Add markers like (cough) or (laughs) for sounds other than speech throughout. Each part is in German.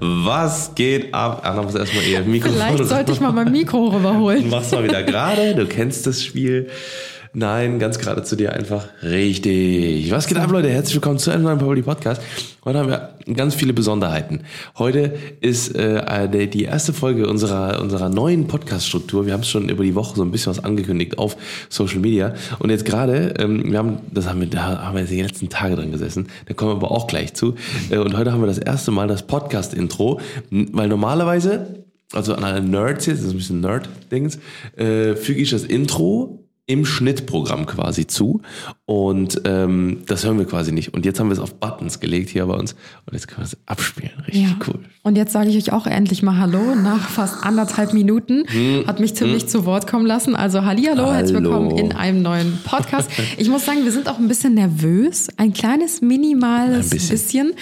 Was geht ab? Anna muss erstmal ihr Mikrofon. Vielleicht sollte ich mal mein Mikro rüberholen. Mach's mal wieder gerade. Du kennst das Spiel. Nein, ganz gerade zu dir einfach richtig. Was geht ab, Leute? Herzlich willkommen zu einem neuen Probably Podcast. Heute haben wir ganz viele Besonderheiten. Heute ist äh, die- die erste Folge unserer, unserer neuen Podcast-Struktur. Wir haben es schon über die Woche so ein bisschen was angekündigt auf Social Media. Und jetzt gerade, ähm, wir haben, das haben wir, da haben wir jetzt die letzten Tage dran gesessen. Da kommen wir aber auch gleich zu. Äh, und heute haben wir das erste Mal das Podcast-Intro, weil normalerweise also an alle Nerds jetzt, das ist ein bisschen Nerd-Dings, äh, füge ich das Intro im Schnittprogramm quasi zu und ähm, das hören wir quasi nicht. Und jetzt haben wir es auf Buttons gelegt hier bei uns und jetzt können wir es abspielen. Richtig Ja. cool. Und jetzt sage ich euch auch endlich mal Hallo nach fast anderthalb Minuten. Hat mich ziemlich zu Wort kommen lassen. Also Hallihallo, herzlich Hm. Hallo. willkommen in einem neuen Podcast. Ich muss sagen, wir sind auch ein bisschen nervös, ein kleines minimales Ein bisschen. bisschen,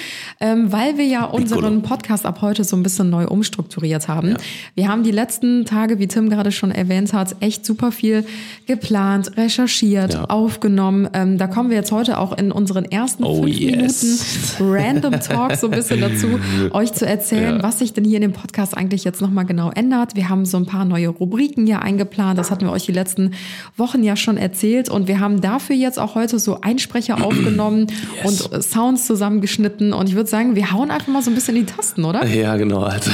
ähm, weil wir ja unseren Podcast ab heute so ein bisschen neu umstrukturiert haben. Wir haben die letzten Tage, wie Tim gerade schon erwähnt hat, echt super viel geplant, recherchiert, Ja. aufgenommen. Ähm, da kommen wir jetzt heute auch in unseren ersten Oh, fünf yes. Minuten Random Talk so ein bisschen dazu, (laughs) euch zu erzählen, Ja. was sich denn hier in dem Podcast eigentlich jetzt nochmal genau ändert. Wir haben so ein paar neue Rubriken ja eingeplant. Das hatten wir euch die letzten Wochen ja schon erzählt. Und wir haben dafür jetzt auch heute so Einsprecher (clears throat) aufgenommen und äh, Sounds zusammengeschnitten. Und ich würde sagen, wir hauen einfach mal so ein bisschen in die Tasten, oder? Ja, genau, also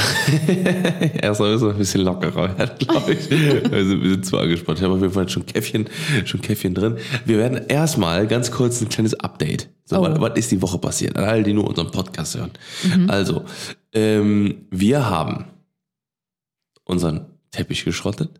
(laughs) erstmal müssen wir ein bisschen lockerer werden, glaube ich. Wir sind, wir sind zu angespannt. Ich habe auf jeden Fall schon Käffchen, schon Käffchen drin. Wir werden erstmal ganz kurz ein kleines Update. So, Oh. was, was ist die Woche passiert? An alle, die nur unseren Podcast hören. Also, ähm, wir haben unseren Teppich geschrottet.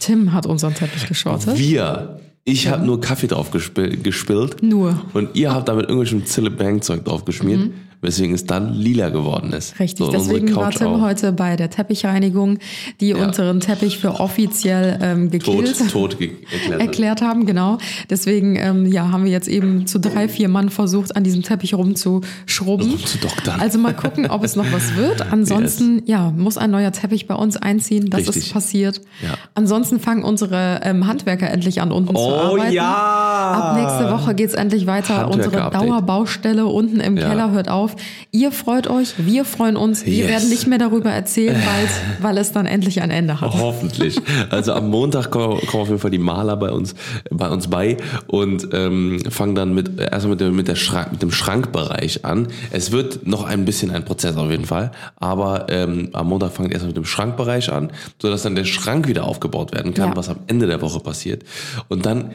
Tim hat unseren Teppich geschortet. Wir. Ich habe nur Kaffee drauf gespil- gespillt. Nur. Und ihr habt da mit irgendwelchem Zille-Bang-Zeug drauf geschmiert, weswegen es dann lila geworden ist. Richtig, So, deswegen war Tim auch. heute bei der Teppichreinigung, die unseren Teppich für offiziell ähm, gekillt. tot, tot ge- erklärt. erklärt haben, genau. Deswegen ähm, ja, haben wir jetzt eben zu drei, vier Mann versucht, an diesem Teppich rumzuschrubben. Rumzudoktern. Also mal gucken, ob es noch was wird. (laughs) Ansonsten, ja, muss ein neuer Teppich bei uns einziehen. Das Richtig. ist passiert. Ja. Ansonsten fangen unsere ähm, Handwerker endlich an, unten zu Oh arbeiten. ja! Ab nächste Woche geht's endlich weiter. Unsere. Dauerbaustelle unten im Ja. Keller hört auf. Ihr freut euch, wir freuen uns. Wir Yes. werden nicht mehr darüber erzählen, (laughs) weil es dann endlich ein Ende hat. Hoffentlich. Also am Montag kommen, kommen auf jeden Fall die Maler bei uns, bei uns bei und ähm, fangen dann mit erstmal mit, dem- mit, der Schrank, mit dem Schrankbereich an. Es wird noch ein bisschen ein Prozess auf jeden Fall, aber ähm, am Montag fangen erstmal mit dem Schrankbereich an, sodass dann der Schrank wieder aufgebaut werden kann, Ja. was am Ende der Woche passiert. Und dann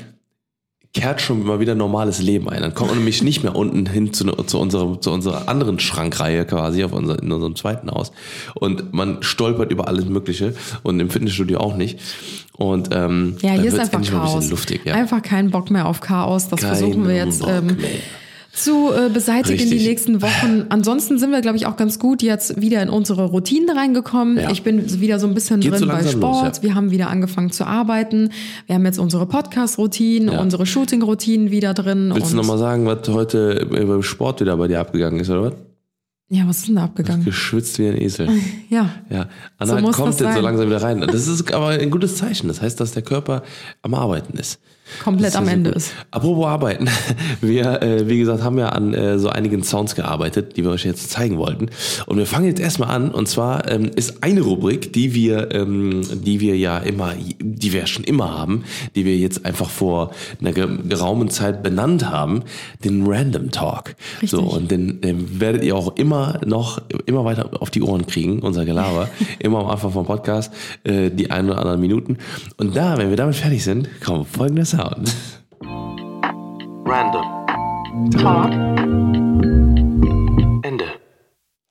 kehrt schon mal wieder normales Leben ein. Dann kommt man nämlich nicht mehr unten hin zu, zu, unserer, zu unserer anderen Schrankreihe quasi auf unser, in unserem zweiten Haus. Und man stolpert über alles Mögliche und im Fitnessstudio auch nicht. Und ähm, Ja, hier ist einfach ein Chaos. bisschen luftig. Ja. Einfach kein Bock mehr auf Chaos. Das Kein versuchen wir jetzt ähm. Zu äh, beseitigen Richtig. die nächsten Wochen. Ansonsten sind wir, glaube ich, auch ganz gut jetzt wieder in unsere Routinen reingekommen. Ja. Ich bin wieder so ein bisschen Geht drin so bei Sport. los, ja. Wir haben wieder angefangen zu arbeiten. Wir haben jetzt unsere Podcast-Routinen, Ja. unsere Shooting-Routinen wieder drin. Willst du nochmal sagen, was heute beim Sport wieder bei dir abgegangen ist, oder was? Ja, was ist denn da abgegangen? Geschwitzt wie ein Esel. (laughs) Ja. Ja, Anna So muss kommt das jetzt so sein. langsam wieder (laughs) rein. Das ist aber ein gutes Zeichen. Das heißt, dass der Körper am Arbeiten ist. Komplett am Ende ist. Apropos Arbeiten. (laughs) Wir, äh, wie gesagt, haben ja an äh, so einigen Sounds gearbeitet, die wir euch jetzt zeigen wollten. Und wir fangen jetzt erstmal an. Und zwar ähm, ist eine Rubrik, die wir, ähm, die wir ja immer, die wir schon immer haben, die wir jetzt einfach vor einer ge- geraumen Zeit benannt haben, den Random Talk. Richtig. So, und den, den werdet ihr auch immer noch, immer weiter auf die Ohren kriegen, unser Gelaber. (laughs) immer am Anfang vom Podcast, äh, die ein oder anderen Minuten. Und da, wenn wir damit fertig sind, kommt folgender Sound. (laughs) Random. Talk.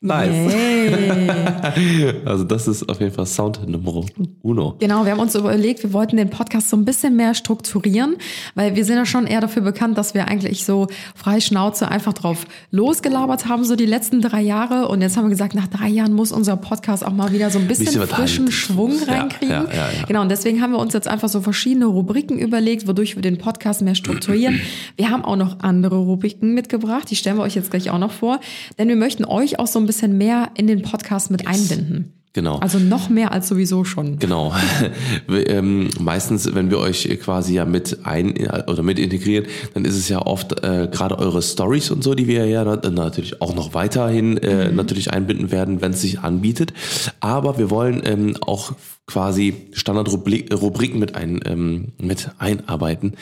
Nice. Hey. (laughs) Also das ist auf jeden Fall Sound Numero uno. Genau, wir haben uns überlegt, wir wollten den Podcast so ein bisschen mehr strukturieren, weil wir sind ja schon eher dafür bekannt, dass wir eigentlich so frei Schnauze einfach drauf losgelabert haben, so die letzten drei Jahre. Und jetzt haben wir gesagt, nach drei Jahren muss unser Podcast auch mal wieder so ein bisschen, Bisschen frischen halt. Schwung reinkriegen. ja, ja, ja. Genau, und deswegen haben wir uns jetzt einfach so verschiedene Rubriken überlegt, wodurch wir den Podcast mehr strukturieren. Wir haben auch noch andere Rubriken mitgebracht, die stellen wir euch jetzt gleich auch noch vor, denn wir möchten euch auch so ein bisschen mehr in den Podcast mit einbinden. Genau. Also noch mehr als sowieso schon. Genau. (laughs) Wir, ähm, meistens, wenn wir euch quasi ja mit ein oder mit integrieren, dann ist es ja oft äh, gerade eure Stories und so, die wir ja na- natürlich auch noch weiterhin äh, natürlich einbinden werden, wenn es sich anbietet. Aber wir wollen ähm, auch quasi Standardrubriken mit ein ähm, mit einarbeiten,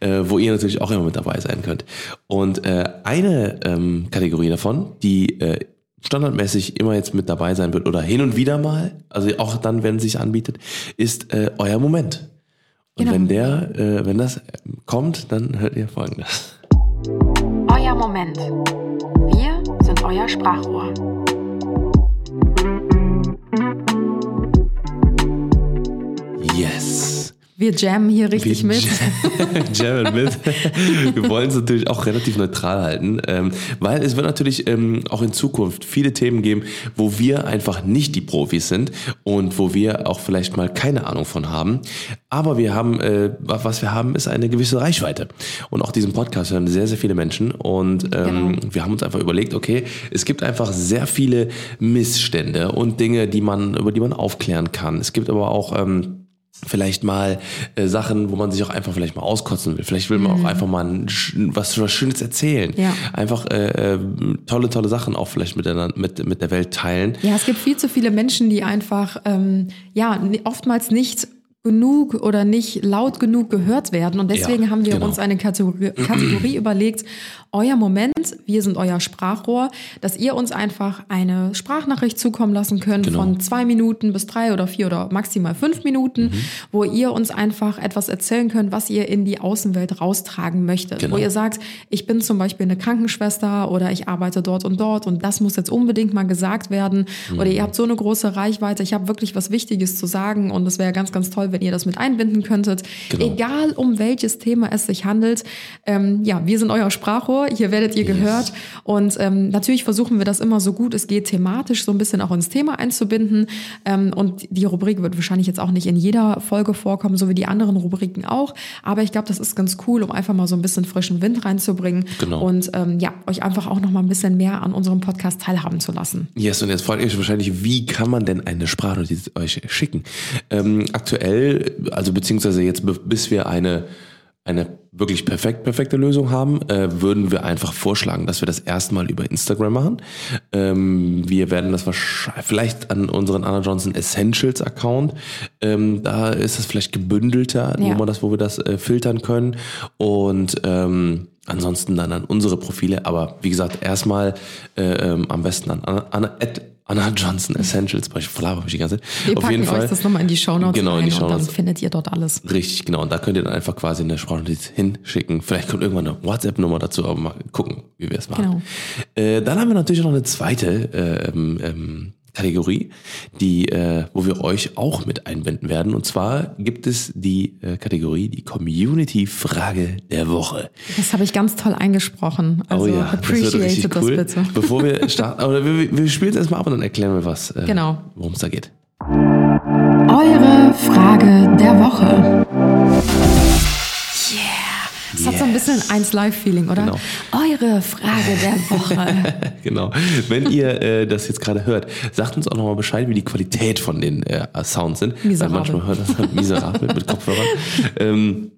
äh, wo ihr natürlich auch immer mit dabei sein könnt. Und äh, eine ähm, Kategorie davon, die äh, standardmäßig immer jetzt mit dabei sein wird oder hin und wieder mal, also auch dann, wenn es sich anbietet, ist äh, euer Moment. Und Genau. wenn der, äh, wenn das kommt, dann hört ihr folgendes. Euer Moment. Wir sind euer Sprachrohr. Wir jammen hier richtig Wir mit. (laughs) Jammen mit. Wir wollen es natürlich auch relativ neutral halten, ähm, weil es wird natürlich ähm, auch in Zukunft viele Themen geben, wo wir einfach nicht die Profis sind und wo wir auch vielleicht mal keine Ahnung von haben. Aber wir haben, äh, was wir haben, ist eine gewisse Reichweite. Und auch diesen Podcast hören sehr, sehr viele Menschen. Und ähm, wir haben uns einfach überlegt, okay, es gibt einfach sehr viele Missstände und Dinge, die man, über die man aufklären kann. Es gibt aber auch ähm, vielleicht mal äh, Sachen, wo man sich auch einfach vielleicht mal auskotzen will. Vielleicht will man auch einfach mal ein, was, was Schönes erzählen. Ja. Einfach äh, äh, tolle, tolle Sachen auch vielleicht mit der, mit, mit der Welt teilen. Ja, es gibt viel zu viele Menschen, die einfach ähm, ja oftmals nicht genug oder nicht laut genug gehört werden. Und deswegen Ja, haben wir genau. uns eine Kategorie, (clears throat) Kategorie überlegt, euer Moment, wir sind euer Sprachrohr, dass ihr uns einfach eine Sprachnachricht zukommen lassen könnt Genau. von zwei Minuten bis drei oder vier oder maximal fünf Minuten, Mhm. wo ihr uns einfach etwas erzählen könnt, was ihr in die Außenwelt raustragen möchtet. Genau. Wo ihr sagt, ich bin zum Beispiel eine Krankenschwester oder ich arbeite dort und dort und das muss jetzt unbedingt mal gesagt werden. Oder ihr habt so eine große Reichweite, ich habe wirklich was Wichtiges zu sagen und es wäre ganz, ganz toll, wenn ihr das mit einbinden könntet. Genau. Egal um welches Thema es sich handelt. Ähm, ja, wir sind euer Sprachrohr, hier werdet ihr gehört. Und ähm, natürlich versuchen wir das immer so gut es geht, thematisch so ein bisschen auch ins Thema einzubinden. Ähm, und die Rubrik wird wahrscheinlich jetzt auch nicht in jeder Folge vorkommen, so wie die anderen Rubriken auch. Aber ich glaube, das ist ganz cool, um einfach mal so ein bisschen frischen Wind reinzubringen. Genau. Und ähm, ja, euch einfach auch noch mal ein bisschen mehr an unserem Podcast teilhaben zu lassen. Yes, und jetzt fragt ihr euch wahrscheinlich, wie kann man denn eine Sprachnotiz euch schicken? Ähm, aktuell, also beziehungsweise jetzt bis wir eine eine wirklich perfekt perfekte Lösung haben, äh, würden wir einfach vorschlagen, dass wir das erstmal über Instagram machen. Ähm, wir werden das wahrscheinlich vielleicht an unseren Anna Johnson Essentials Account. Ähm, da ist es vielleicht gebündelter, wo Ja. man das, wo wir das äh, filtern können und ähm, ansonsten dann an unsere Profile. Aber wie gesagt, erstmal äh, ähm, am besten an Anna, Anna, at Anna Johnson Essentials. Ich verlaber mich die ganze Zeit. Wir Auf packen jeden Fall. euch das nochmal in die Shownotes Genau, in die und dann Shownotes. findet ihr dort alles. Richtig, genau. Und da könnt ihr dann einfach quasi eine Sprachnotiz hinschicken. Vielleicht kommt irgendwann eine WhatsApp-Nummer dazu, aber mal gucken, wie wir es machen. Genau. Äh, dann haben wir natürlich noch eine zweite äh, ähm, ähm, Kategorie, die, äh, wo wir euch auch mit einbinden werden. Und zwar gibt es die äh, Kategorie, die Community-Frage der Woche. Das habe ich ganz toll eingesprochen. Also oh ja, das wird appreciate richtig das cool. bitte. Bevor wir starten, oder wir, wir spielen es erstmal ab und dann erklären wir was, äh, Genau. worum es da geht. Eure Frage der Woche. Bisschen ein 1-Live-Feeling, oder? Genau. Eure Frage der Woche. (laughs) Genau. Wenn ihr äh, das jetzt gerade hört, sagt uns auch nochmal Bescheid, wie die Qualität von den äh, Sounds sind. Miserabel. Weil manchmal hört das (laughs) miserabel mit Kopfhörern. Ähm,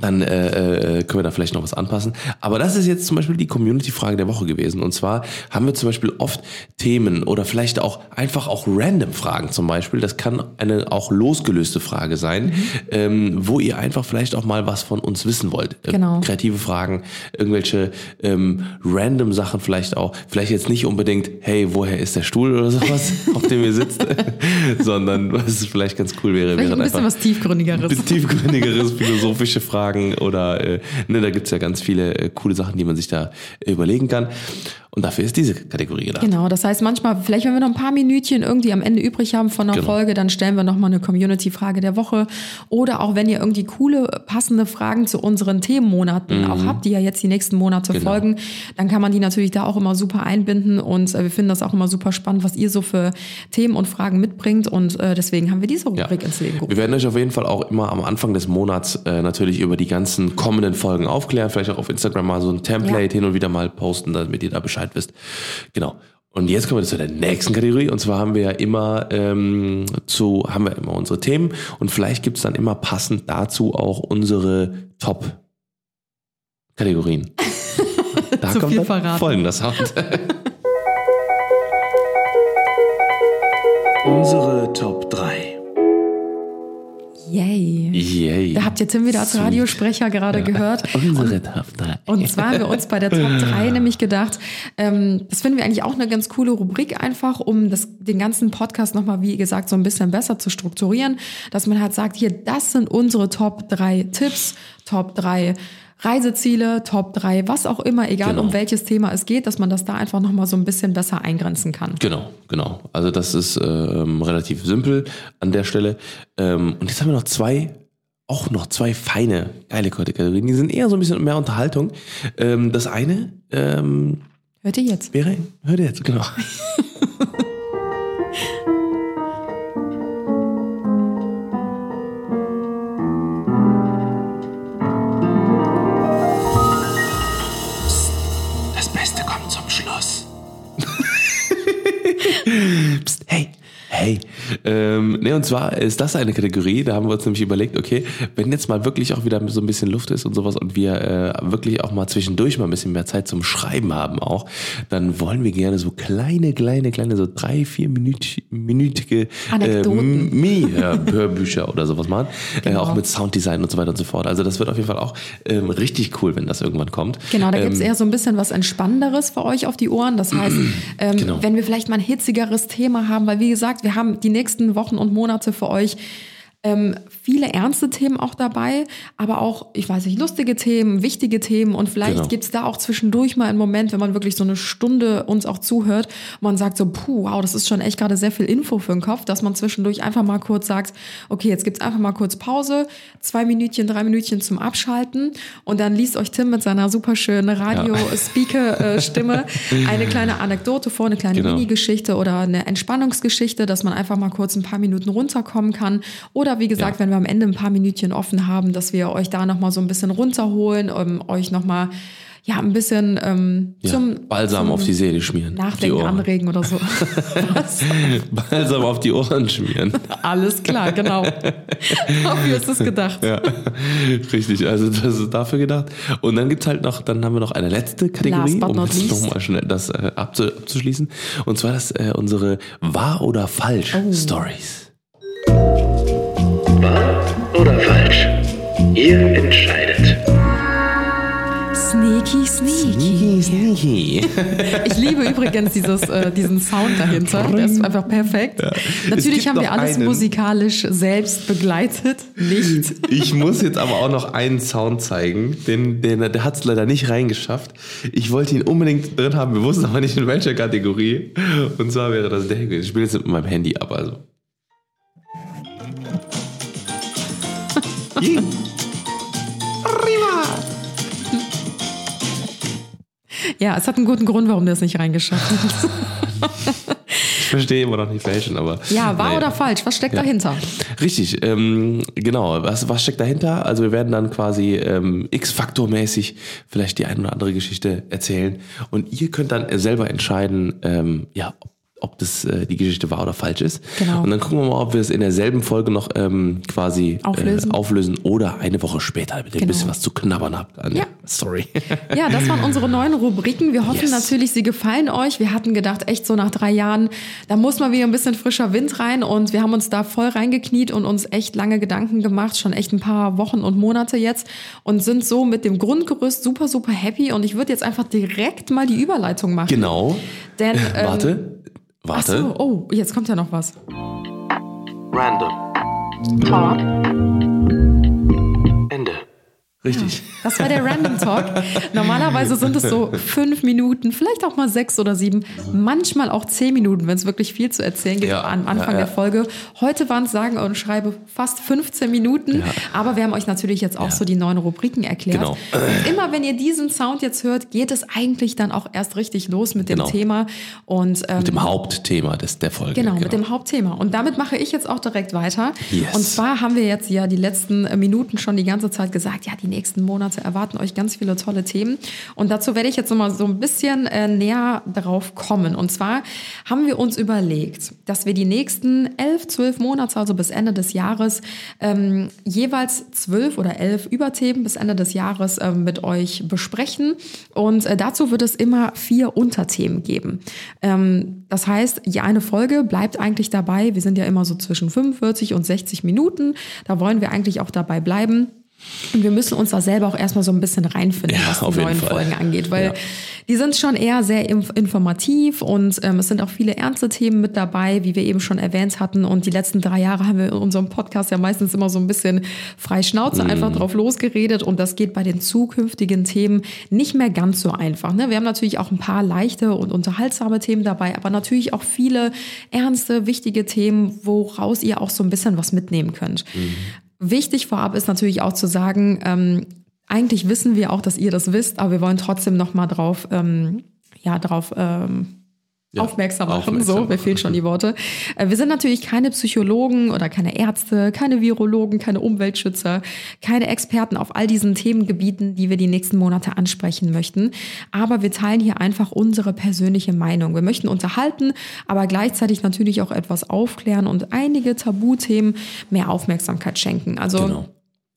dann äh, äh, können wir da vielleicht noch was anpassen. Aber das ist jetzt zum Beispiel die Community-Frage der Woche gewesen. Und zwar haben wir zum Beispiel oft Themen oder vielleicht auch einfach auch random Fragen zum Beispiel. Das kann eine auch losgelöste Frage sein, ähm, wo ihr einfach vielleicht auch mal was von uns wissen wollt. Äh, Genau. kreative Fragen, irgendwelche ähm, random Sachen vielleicht auch. Vielleicht jetzt nicht unbedingt, hey, woher ist der Stuhl oder sowas, (laughs) auf dem ihr sitzt, (laughs) sondern was vielleicht ganz cool wäre, Vielleicht wäre ein bisschen einfach was Tiefgründigeres. tiefgründigeres, (laughs) philosophische Fragen oder äh, ne, da gibt's ja ganz viele äh, coole Sachen, die man sich da überlegen kann. Und dafür ist diese Kategorie gedacht. Genau, das heißt manchmal, vielleicht wenn wir noch ein paar Minütchen irgendwie am Ende übrig haben von einer Genau. Folge, dann stellen wir nochmal eine Community-Frage der Woche. Oder auch wenn ihr irgendwie coole, passende Fragen zu unseren Themenmonaten auch habt, die ja jetzt die nächsten Monate Mhm. Genau. folgen, dann kann man die natürlich da auch immer super einbinden. Und äh, wir finden das auch immer super spannend, was ihr so für Themen und Fragen mitbringt. Und äh, deswegen haben wir diese Ja. Rubrik ins Leben Wir gerufen. werden euch auf jeden Fall auch immer am Anfang des Monats äh, natürlich über die ganzen kommenden Folgen aufklären. Vielleicht auch auf Instagram mal so ein Template Ja. hin und wieder mal posten, damit ihr da Bescheid wisst. Genau. Und jetzt kommen wir zu der nächsten Kategorie. Und zwar haben wir ja immer ähm, zu, haben wir immer unsere Themen und vielleicht gibt es dann immer passend dazu auch unsere Top-Kategorien. (laughs) Da Zu kommt viel dann verraten. folgender Sound. (laughs) Unsere Top 3. Yay. Yay. Da habt ihr Tim wieder als Sweet. Radiosprecher gerade gehört. Unsere Top 3. Und zwar haben wir uns bei der Top (laughs) 3 nämlich gedacht, ähm, das finden wir eigentlich auch eine ganz coole Rubrik einfach, um das, den ganzen Podcast nochmal, wie gesagt, so ein bisschen besser zu strukturieren, dass man halt sagt, hier, das sind unsere Top 3 Tipps, Top 3 Reiseziele, Top 3, was auch immer, egal Genau. um welches Thema es geht, dass man das da einfach nochmal so ein bisschen besser eingrenzen kann. Genau, genau. Also das ist ähm, relativ simpel an der Stelle. Ähm, und jetzt haben wir noch zwei, auch noch zwei feine, geile Kategorien. Die sind eher so ein bisschen mehr Unterhaltung. Ähm, das eine ähm, Hört ihr jetzt? wäre, hört ihr jetzt, genau. (laughs) Beste kommt zum Schluss. Psst, hey, hey. Ähm, ne, und zwar ist das eine Kategorie, da haben wir uns nämlich überlegt, okay, wenn jetzt mal wirklich auch wieder so ein bisschen Luft ist und sowas und wir äh, wirklich auch mal zwischendurch mal ein bisschen mehr Zeit zum Schreiben haben auch, dann wollen wir gerne so kleine, kleine, kleine, so drei, vier Minüt minütige Anekdoten. äh, Mini-Hörbücher oder sowas machen. Äh, Genau. auch mit Sounddesign und so weiter und so fort. Also das wird auf jeden Fall auch ähm, richtig cool, wenn das irgendwann kommt. Genau, da ähm, gibt's eher so ein bisschen was Entspannenderes für euch auf die Ohren. Das heißt, (clears throat) ähm, Genau. wenn wir vielleicht mal ein hitzigeres Thema haben, weil wie gesagt, wir haben die nächsten Wochen und Monate für euch ähm, viele ernste Themen auch dabei, aber auch, ich weiß nicht, lustige Themen, wichtige Themen und vielleicht Genau. gibt's da auch zwischendurch mal einen Moment, wenn man wirklich so eine Stunde uns auch zuhört, und man sagt so, puh, wow, das ist schon echt gerade sehr viel Info für den Kopf, dass man zwischendurch einfach mal kurz sagt, okay, jetzt gibt's einfach mal kurz Pause, zwei Minütchen, drei Minütchen zum Abschalten und dann liest euch Tim mit seiner super schönen Radio-Speaker-Stimme (laughs) eine kleine Anekdote vor, eine kleine Genau. Mini-Geschichte oder eine Entspannungsgeschichte, dass man einfach mal kurz ein paar Minuten runterkommen kann. Oder wie gesagt, Ja. wenn wir am Ende ein paar Minütchen offen haben, dass wir euch da nochmal so ein bisschen runterholen, um euch nochmal ja, ein bisschen ähm, ja, zum, Balsam zum auf die Seele schmieren. Nachdenken anregen oder so. (laughs) Balsam auf die Ohren schmieren. Alles klar, genau. (laughs) Dafür ist es gedacht. Ja, richtig. Also das ist dafür gedacht. Und dann gibt's halt noch, dann haben wir noch eine letzte Kategorie, um jetzt least. nochmal schnell das äh, abzu, abzuschließen. Und zwar das äh, unsere Wahr oder Falsch Oh. Ihr entscheidet. Sneaky, sneaky. Sneaky. (laughs) Ich liebe übrigens dieses, äh, diesen Sound dahinter. Der ist einfach perfekt. Es Natürlich haben wir alles einen. musikalisch selbst begleitet. Nicht. (laughs) Ich muss jetzt aber auch noch einen Sound zeigen, den, den, der hat es leider nicht reingeschafft. Ich wollte ihn unbedingt drin haben, wir wussten aber nicht in welcher Kategorie. Und zwar wäre das der hier. Ich spiele jetzt mit meinem Handy ab, also. (laughs) Ja, es hat einen guten Grund, warum der es nicht reingeschafft hat. Ich verstehe immer noch nicht welchen, aber. Ja, wahr naja. oder falsch? Was steckt dahinter? Richtig, ähm, genau. Was, was steckt dahinter? Also wir werden dann quasi ähm, X-Faktor-mäßig vielleicht die eine oder andere Geschichte erzählen und ihr könnt dann selber entscheiden, ähm, ja, ob, ob das äh, die Geschichte wahr oder falsch ist. Genau. Und dann gucken wir mal, ob wir es in derselben Folge noch ähm, quasi Auflösen. Äh, auflösen oder eine Woche später, damit ihr ein Genau. bisschen was zu knabbern habt an Ja. Story. (laughs) Ja, das waren unsere neuen Rubriken. Wir hoffen Yes. natürlich, sie gefallen euch. Wir hatten gedacht, echt so nach drei Jahren, da muss mal wieder ein bisschen frischer Wind rein und wir haben uns da voll reingekniet und uns echt lange Gedanken gemacht, schon echt ein paar Wochen und Monate jetzt und sind so mit dem Grundgerüst super, super happy und ich würde jetzt einfach direkt mal die Überleitung machen. genau. Denn, (laughs) ähm, Warte. Ach Warte. so, oh, jetzt kommt ja noch was. Random. Talk, Richtig. Das war der Random Talk. Normalerweise sind es so fünf Minuten, vielleicht auch mal sechs oder sieben, manchmal auch zehn Minuten, wenn es wirklich viel zu erzählen gibt Ja, am Anfang ja, ja. der Folge. Heute waren es sagen und schreibe fast 15 Minuten, Ja. aber wir haben euch natürlich jetzt auch so die neuen Rubriken erklärt. Genau. Und immer wenn ihr diesen Sound jetzt hört, geht es eigentlich dann auch erst richtig los mit dem Genau. Thema und ähm, Mit dem Hauptthema des, der Folge. Genau, mit dem Hauptthema. Und damit mache ich jetzt auch direkt weiter. Yes. Und zwar haben wir jetzt ja die letzten Minuten schon die ganze Zeit gesagt, ja, die nächsten Monate erwarten euch ganz viele tolle Themen. Und dazu werde ich jetzt nochmal so ein bisschen äh, näher darauf kommen. Und zwar haben wir uns überlegt, dass wir die nächsten elf, zwölf Monate, also bis Ende des Jahres, ähm, jeweils zwölf oder elf Überthemen bis Ende des Jahres ähm, mit euch besprechen. Und äh, dazu wird es immer vier Unterthemen geben. Ähm, das heißt, je eine Folge bleibt eigentlich dabei. Wir sind ja immer so zwischen 45 und 60 Minuten. Da wollen wir eigentlich auch dabei bleiben. Und wir müssen uns da selber auch erstmal so ein bisschen reinfinden, Ja, was die neuen. Folgen angeht, weil Ja. die sind schon eher sehr inf informativ und ähm, es sind auch viele ernste Themen mit dabei, wie wir eben schon erwähnt hatten. Und die letzten drei Jahre haben wir in unserem Podcast ja meistens immer so ein bisschen frei Mhm. Schnauze einfach drauf losgeredet und das geht bei den zukünftigen Themen nicht mehr ganz so einfach. Ne? Wir haben natürlich auch ein paar leichte und unterhaltsame Themen dabei, aber natürlich auch viele ernste, wichtige Themen, woraus ihr auch so ein bisschen was mitnehmen könnt. Wichtig vorab ist natürlich auch zu sagen, ähm, eigentlich wissen wir auch, dass ihr das wisst, aber wir wollen trotzdem noch mal drauf, ähm, ja, drauf ähm, Ja, aufmerksam machen. aufmerksam so, mir machen. fehlen schon die Worte. Äh, Wir sind natürlich keine Psychologen oder keine Ärzte, keine Virologen, keine Umweltschützer, keine Experten auf all diesen Themengebieten, die wir die nächsten Monate ansprechen möchten. Aber wir teilen hier einfach unsere persönliche Meinung. Wir möchten unterhalten, aber gleichzeitig natürlich auch etwas aufklären und einige Tabuthemen mehr Aufmerksamkeit schenken. Also Genau.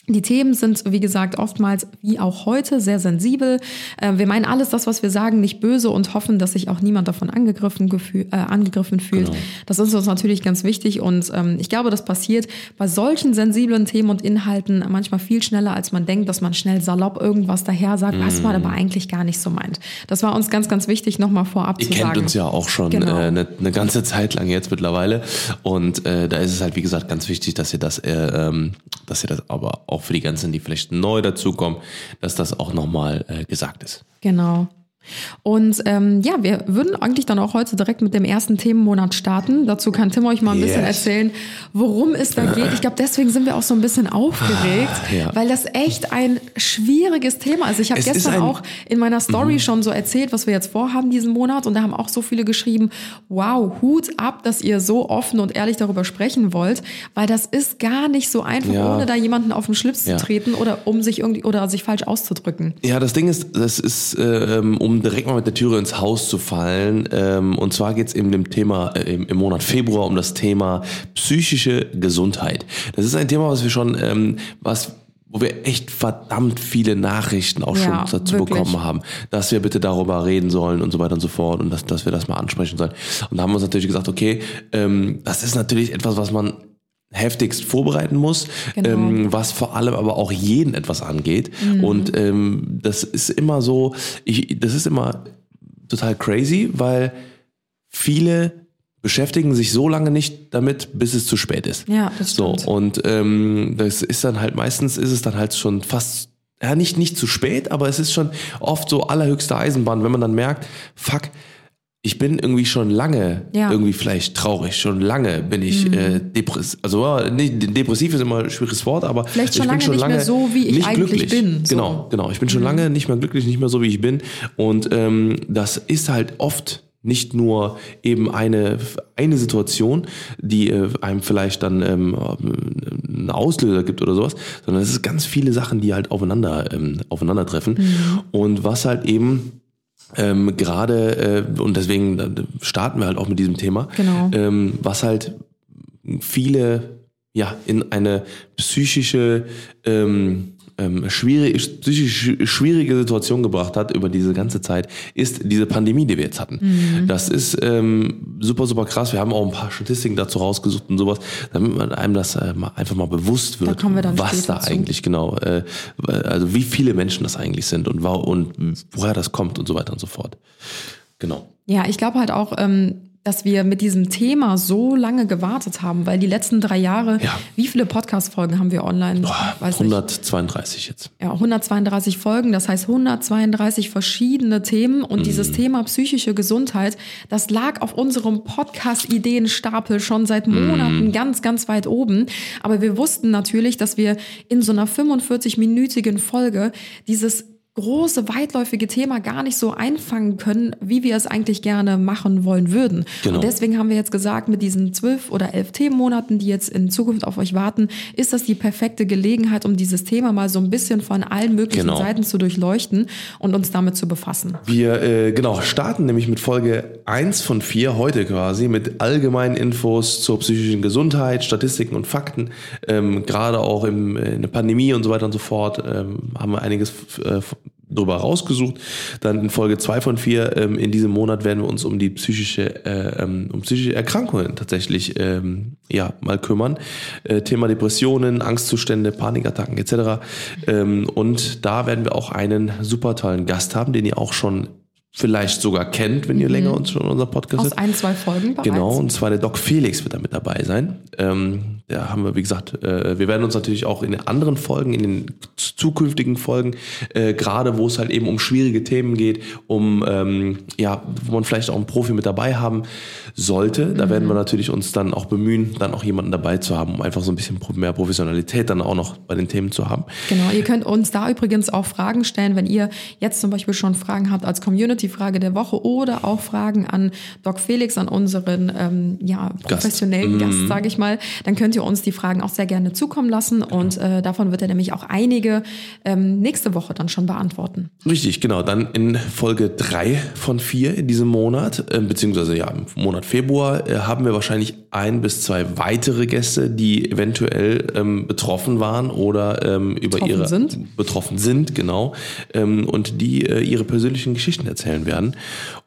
Die Themen sind, wie gesagt, oftmals wie auch heute sehr sensibel. Äh, Wir meinen alles das, was wir sagen, nicht böse und hoffen, dass sich auch niemand davon angegriffen, gefühl, äh, angegriffen fühlt. Genau. Das ist uns natürlich ganz wichtig und ähm, ich glaube, das passiert bei solchen sensiblen Themen und Inhalten manchmal viel schneller, als man denkt, dass man schnell salopp irgendwas daher sagt, was man aber eigentlich gar nicht so meint. Das war uns ganz, ganz wichtig, nochmal vorab Ihr zu kennt sagen. uns ja auch schon Genau. äh, eine, eine ganze Zeit lang jetzt mittlerweile. Und äh, da ist es halt, wie gesagt, ganz wichtig, dass ihr das, äh, ähm, dass ihr das aber auch für die ganzen, die vielleicht neu dazukommen, dass das auch nochmal äh, gesagt ist. Genau. Und ähm, ja, wir würden eigentlich dann auch heute direkt mit dem ersten Themenmonat starten. Dazu kann Tim euch mal ein bisschen Yes. erzählen, worum es da geht. Ich glaube, deswegen sind wir auch so ein bisschen aufgeregt, Ja. weil das echt ein schwieriges Thema ist. Ich habe gestern Mhm. auch in meiner Story schon so erzählt, was wir jetzt vorhaben diesen Monat. Und da haben auch so viele geschrieben, wow, Hut ab, dass ihr so offen und ehrlich darüber sprechen wollt, weil das ist gar nicht so einfach, Ja. ohne da jemanden auf den Schlips Ja. zu treten oder um sich irgendwie oder sich falsch auszudrücken. Ja, das Ding ist, das ist, ähm, um direkt mal mit der Türe ins Haus zu fallen. Ähm, und zwar geht's in dem Thema äh, im, im Monat Februar um das Thema psychische Gesundheit. Das ist ein Thema, was wir schon, ähm, was wo wir echt verdammt viele Nachrichten auch Ja, schon dazu wirklich. bekommen haben, dass wir bitte darüber reden sollen und so weiter und so fort und dass, dass wir das mal ansprechen sollen. Und da haben wir uns natürlich gesagt, okay, ähm, das ist natürlich etwas, was man heftigst vorbereiten muss, Genau. ähm, was vor allem aber auch jeden etwas angeht. Und ähm, das ist immer so, ich, das ist immer total crazy, weil viele beschäftigen sich so lange nicht damit, bis es zu spät ist. Ja, das stimmt. So, und ähm, das ist dann halt, meistens ist es dann halt schon fast, ja, nicht, nicht zu spät, aber es ist schon oft so allerhöchste Eisenbahn, wenn man dann merkt, fuck, ich bin irgendwie schon lange Ja. Mhm. irgendwie vielleicht traurig, schon lange bin ich äh, depressiv, also nicht, depressiv ist immer ein schwieriges Wort, aber Vielleicht schon ich lange bin schon nicht mehr lange so, wie ich eigentlich glücklich. bin, so. Mhm. Genau, genau. Ich bin schon lange nicht mehr glücklich, nicht mehr so, wie ich bin. Und ähm, das ist halt oft nicht nur eben eine, eine Situation, die äh, einem vielleicht dann ähm, einen Auslöser gibt oder sowas, sondern es ist ganz viele Sachen, die halt aufeinander, ähm, aufeinandertreffen. Mhm. Und was halt eben ähm, gerade, äh, und deswegen starten wir halt auch mit diesem Thema, Genau. ähm, was halt viele ja in eine psychische ähm, ähm, schwierig, psychisch schwierige Situation gebracht hat über diese ganze Zeit, ist diese Pandemie, die wir jetzt hatten. Mhm. Das ist ähm, super, super krass. Wir haben auch ein paar Statistiken dazu rausgesucht und sowas, damit man einem das äh, mal, einfach mal bewusst wird, dann was da zu. eigentlich genau, äh, also wie viele Menschen das eigentlich sind und, und woher das kommt und so weiter und so fort. Genau. Ja, ich glaube halt auch, ähm, dass wir mit diesem Thema so lange gewartet haben, weil die letzten drei Jahre, Ja. wie viele Podcast-Folgen haben wir online? Boah, Weiß nicht. 132 jetzt. Ja, 132 Folgen, das heißt 132 verschiedene Themen und dieses Thema psychische Gesundheit, das lag auf unserem Podcast-Ideenstapel schon seit Monaten ganz, ganz weit oben. Aber wir wussten natürlich, dass wir in so einer 45-minütigen Folge dieses große, weitläufige Thema gar nicht so einfangen können, wie wir es eigentlich gerne machen wollen würden. Genau. Und deswegen haben wir jetzt gesagt, mit diesen zwölf oder elf Themenmonaten, die jetzt in Zukunft auf euch warten, ist das die perfekte Gelegenheit, um dieses Thema mal so ein bisschen von allen möglichen Genau. Seiten zu durchleuchten und uns damit zu befassen. Wir äh, genau starten nämlich mit Folge 1 von 4 heute quasi mit allgemeinen Infos zur psychischen Gesundheit, Statistiken und Fakten. Ähm, Gerade auch im, äh, in der Pandemie und so weiter und so fort ähm, haben wir einiges äh, drüber rausgesucht. Dann in Folge 2 von 4 ähm, in diesem Monat werden wir uns um die psychische, äh, ähm, um psychische Erkrankungen tatsächlich ähm, ja, mal kümmern. Äh, Thema Depressionen, Angstzustände, Panikattacken etc. Ähm, und da werden wir auch einen super tollen Gast haben, den ihr auch schon vielleicht sogar kennt, wenn ihr länger uns schon in unserem Podcast Aus seid. ein, zwei Folgen bereits. Genau, und zwar der Doc Felix wird da mit dabei sein. Ähm, da haben wir, wie gesagt, äh, wir werden uns natürlich auch in den anderen Folgen, in den zukünftigen Folgen, äh, gerade wo es halt eben um schwierige Themen geht, um, ähm, ja, wo man vielleicht auch einen Profi mit dabei haben sollte, da werden wir natürlich uns dann auch bemühen, dann auch jemanden dabei zu haben, um einfach so ein bisschen mehr Professionalität dann auch noch bei den Themen zu haben. Genau, ihr könnt uns da übrigens auch Fragen stellen, wenn ihr jetzt zum Beispiel schon Fragen habt als Community-Frage der Woche oder auch Fragen an Doc Felix, an unseren ähm, ja, professionellen Gast, sage ich mal, dann könnt ihr uns die Fragen auch sehr gerne zukommen lassen und äh, davon wird er nämlich auch einige ähm, nächste Woche dann schon beantworten. Richtig, genau. Dann in Folge drei von vier in diesem Monat, äh, beziehungsweise ja, im Monat Februar, äh, haben wir wahrscheinlich ein bis zwei weitere Gäste, die eventuell ähm, betroffen waren oder ähm, über Betroffen ihre sind. betroffen sind, genau, ähm, und die äh, ihre persönlichen Geschichten erzählen werden.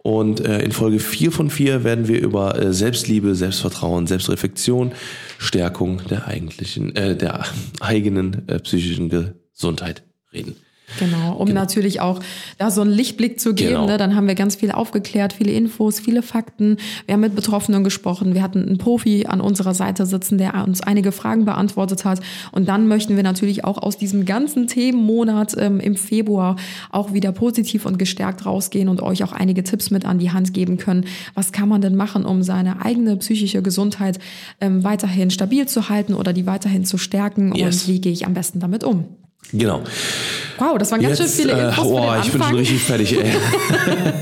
Und äh, in Folge vier von vier werden wir über äh, Selbstliebe, Selbstvertrauen, Selbstreflexion, Stärkung der eigentlichen, äh, der eigenen äh, psychischen Gesundheit reden. Genau, um natürlich auch da so einen Lichtblick zu geben. Genau. Ne? Dann haben wir ganz viel aufgeklärt, viele Infos, viele Fakten. Wir haben mit Betroffenen gesprochen. Wir hatten einen Profi an unserer Seite sitzen, der uns einige Fragen beantwortet hat. Und dann möchten wir natürlich auch aus diesem ganzen Themenmonat ähm, im Februar auch wieder positiv und gestärkt rausgehen und euch auch einige Tipps mit an die Hand geben können. Was kann man denn machen, um seine eigene psychische Gesundheit ähm, weiterhin stabil zu halten oder die weiterhin zu stärken? Yes. Und wie gehe ich am besten damit um? Genau. Wow, das waren ganz schön viele äh, Infos für oh, ich bin schon richtig fertig, ey. (laughs)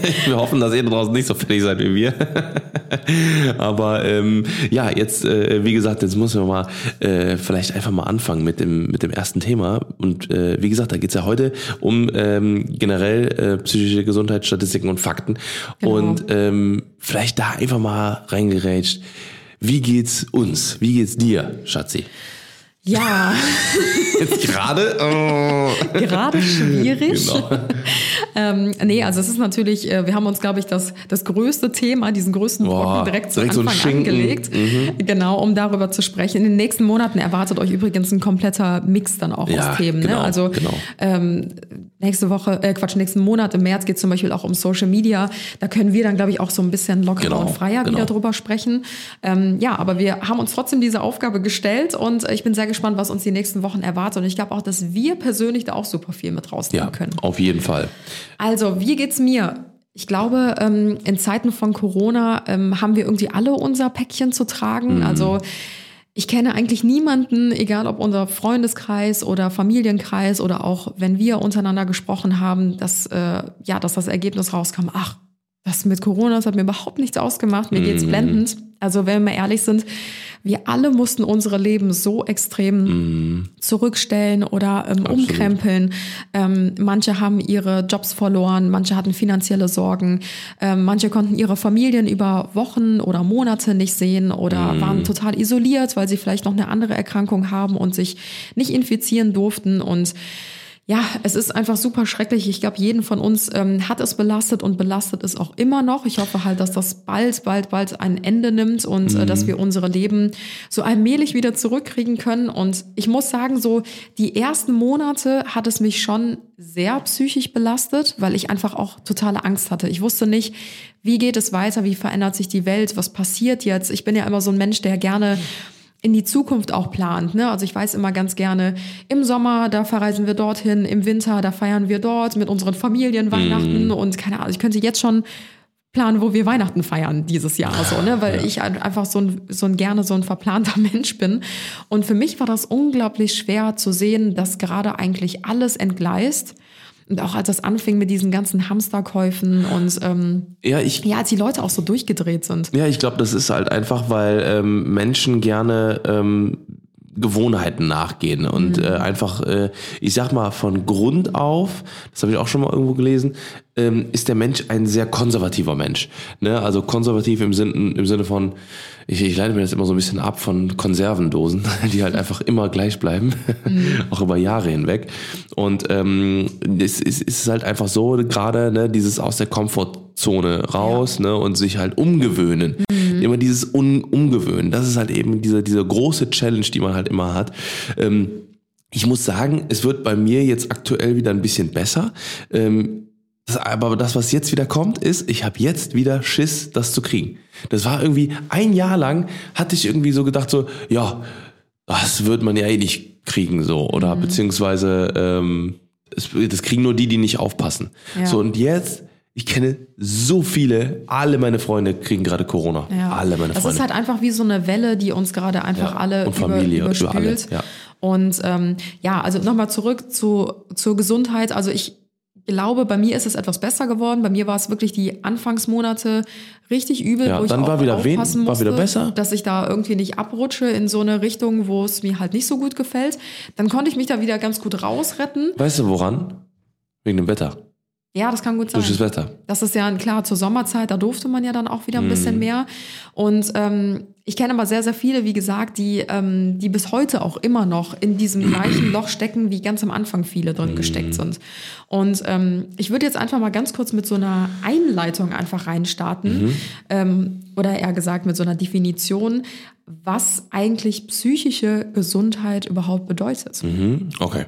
(laughs) wir hoffen, dass ihr draußen nicht so fertig seid wie wir. (laughs) Aber ähm, ja, jetzt, äh, wie gesagt, jetzt müssen wir mal äh, vielleicht einfach mal anfangen mit dem, mit dem ersten Thema. Und äh, wie gesagt, da geht's ja heute um ähm, generell äh, psychische Gesundheit, Statistiken und Fakten. Genau. Und ähm, vielleicht da einfach mal reingerätscht. Wie geht's uns? Wie geht's dir, Schatzi? Ja, Jetzt gerade? Oh. gerade schwierig. Genau. Ähm, nee, also es ist natürlich, äh, wir haben uns, glaube ich, das, das größte Thema, diesen größten Boah, Brocken direkt zu direkt so Anfang. Mhm. angelegt. Genau, um darüber zu sprechen. In den nächsten Monaten erwartet euch übrigens ein kompletter Mix dann auch Ja, aus Themen. genau, ne? Also genau. ähm, nächste Woche, äh, Quatsch, nächsten Monat im März geht zum Beispiel auch um Social Media. Da können wir dann, glaube ich, auch so ein bisschen lockerer Genau, und freier genau. wieder drüber sprechen. Ähm, ja, aber wir haben uns trotzdem diese Aufgabe gestellt und ich bin sehr gespannt, was uns die nächsten Wochen erwartet. Und ich glaube auch, dass wir persönlich da auch super viel mit rausnehmen Ja, können. auf jeden Fall. Also, wie geht's mir? Ich glaube, ähm, in Zeiten von Corona ähm, haben wir irgendwie alle unser Päckchen zu tragen. Also ich kenne eigentlich niemanden, egal ob unser Freundeskreis oder Familienkreis oder auch wenn wir untereinander gesprochen haben, dass äh, ja, dass das Ergebnis rauskam. Ach, das mit Corona, das hat mir überhaupt nichts ausgemacht. Mir geht's blendend. Also wenn wir ehrlich sind, wir alle mussten unsere Leben so extrem zurückstellen oder ähm, umkrempeln. Ähm, manche haben ihre Jobs verloren, manche hatten finanzielle Sorgen, ähm, manche konnten ihre Familien über Wochen oder Monate nicht sehen oder waren total isoliert, weil sie vielleicht noch eine andere Erkrankung haben und sich nicht infizieren durften. Und Ja, es ist einfach super schrecklich. Ich glaube, jeden von uns ähm, hat es belastet und belastet es auch immer noch. Ich hoffe halt, dass das bald, bald, bald ein Ende nimmt und äh, dass wir unsere Leben so allmählich wieder zurückkriegen können. Und ich muss sagen, so die ersten Monate hat es mich schon sehr psychisch belastet, weil ich einfach auch totale Angst hatte. Ich wusste nicht, wie geht es weiter, wie verändert sich die Welt, was passiert jetzt. Ich bin ja immer so ein Mensch, der gerne in die Zukunft auch plant. Ne? Also ich weiß immer ganz gerne, im Sommer, da verreisen wir dorthin, im Winter, da feiern wir dort mit unseren Familien Weihnachten und keine Ahnung, ich könnte jetzt schon planen, wo wir Weihnachten feiern dieses Jahr, so, ne? weil ich ein- einfach so ein, so ein gerne so ein verplanter (laughs) Mensch bin. Und für mich war das unglaublich schwer zu sehen, dass gerade eigentlich alles entgleist. Und auch als das anfing mit diesen ganzen Hamsterkäufen und ähm, Ja, ich, ja, als die Leute auch so durchgedreht sind. Ja, ich glaube, das ist halt einfach, weil ähm, Menschen gerne ähm, Gewohnheiten nachgehen und äh, einfach, äh, ich sag mal, von Grund auf, das habe ich auch schon mal irgendwo gelesen, ähm, ist der Mensch ein sehr konservativer Mensch. Ne? Also konservativ im, Sinn, im Sinne von, ich, ich leite mir das immer so ein bisschen ab von Konservendosen, (laughs) die halt einfach immer gleich bleiben, (laughs) auch über Jahre hinweg. Und ähm, es ist, ist halt einfach so, gerade ne, dieses aus der Komfortzone raus ne, und sich halt umgewöhnen. Immer dieses Un Umgewöhnen, das ist halt eben diese, diese große Challenge, die man halt immer hat. Ähm, ich muss sagen, es wird bei mir jetzt aktuell wieder ein bisschen besser. Ähm, das, aber das, was jetzt wieder kommt, ist, ich habe jetzt wieder Schiss, das zu kriegen. Das war irgendwie ein Jahr lang, hatte ich irgendwie so gedacht, so, ja, das wird man ja eh nicht kriegen, so. Oder beziehungsweise, ähm, das kriegen nur die, die nicht aufpassen. Ja. So, und jetzt, ich kenne so viele, alle meine Freunde kriegen gerade Corona. Ja. Alle meine das Freunde. ist halt einfach wie so eine Welle, die uns gerade einfach Ja. alle Und Familie, über, über überspült. alle, ja. Und ähm, ja, also nochmal zurück zu, zur Gesundheit. Also ich glaube, bei mir ist es etwas besser geworden. Bei mir war es wirklich die Anfangsmonate richtig übel, Ja, wo ich dann war wieder wen- aufpassen war musste, wieder besser. dass ich da irgendwie nicht abrutsche in so eine Richtung, wo es mir halt nicht so gut gefällt. Dann konnte ich mich da wieder ganz gut rausretten. weißt du woran? Wegen dem Wetter. Ja, das kann gut sein. Durch das Wetter. Das ist ja klar zur Sommerzeit, da durfte man ja dann auch wieder ein Mhm. bisschen mehr. Und ähm, ich kenne aber sehr, sehr viele, wie gesagt, die, ähm, die bis heute auch immer noch in diesem (clears throat) gleichen Loch stecken, wie ganz am Anfang viele drin Mhm. gesteckt sind. Und ähm, ich würde jetzt einfach mal ganz kurz mit so einer Einleitung einfach reinstarten. Mhm. Ähm, oder eher gesagt mit so einer Definition, was eigentlich psychische Gesundheit überhaupt bedeutet. Mhm. Okay.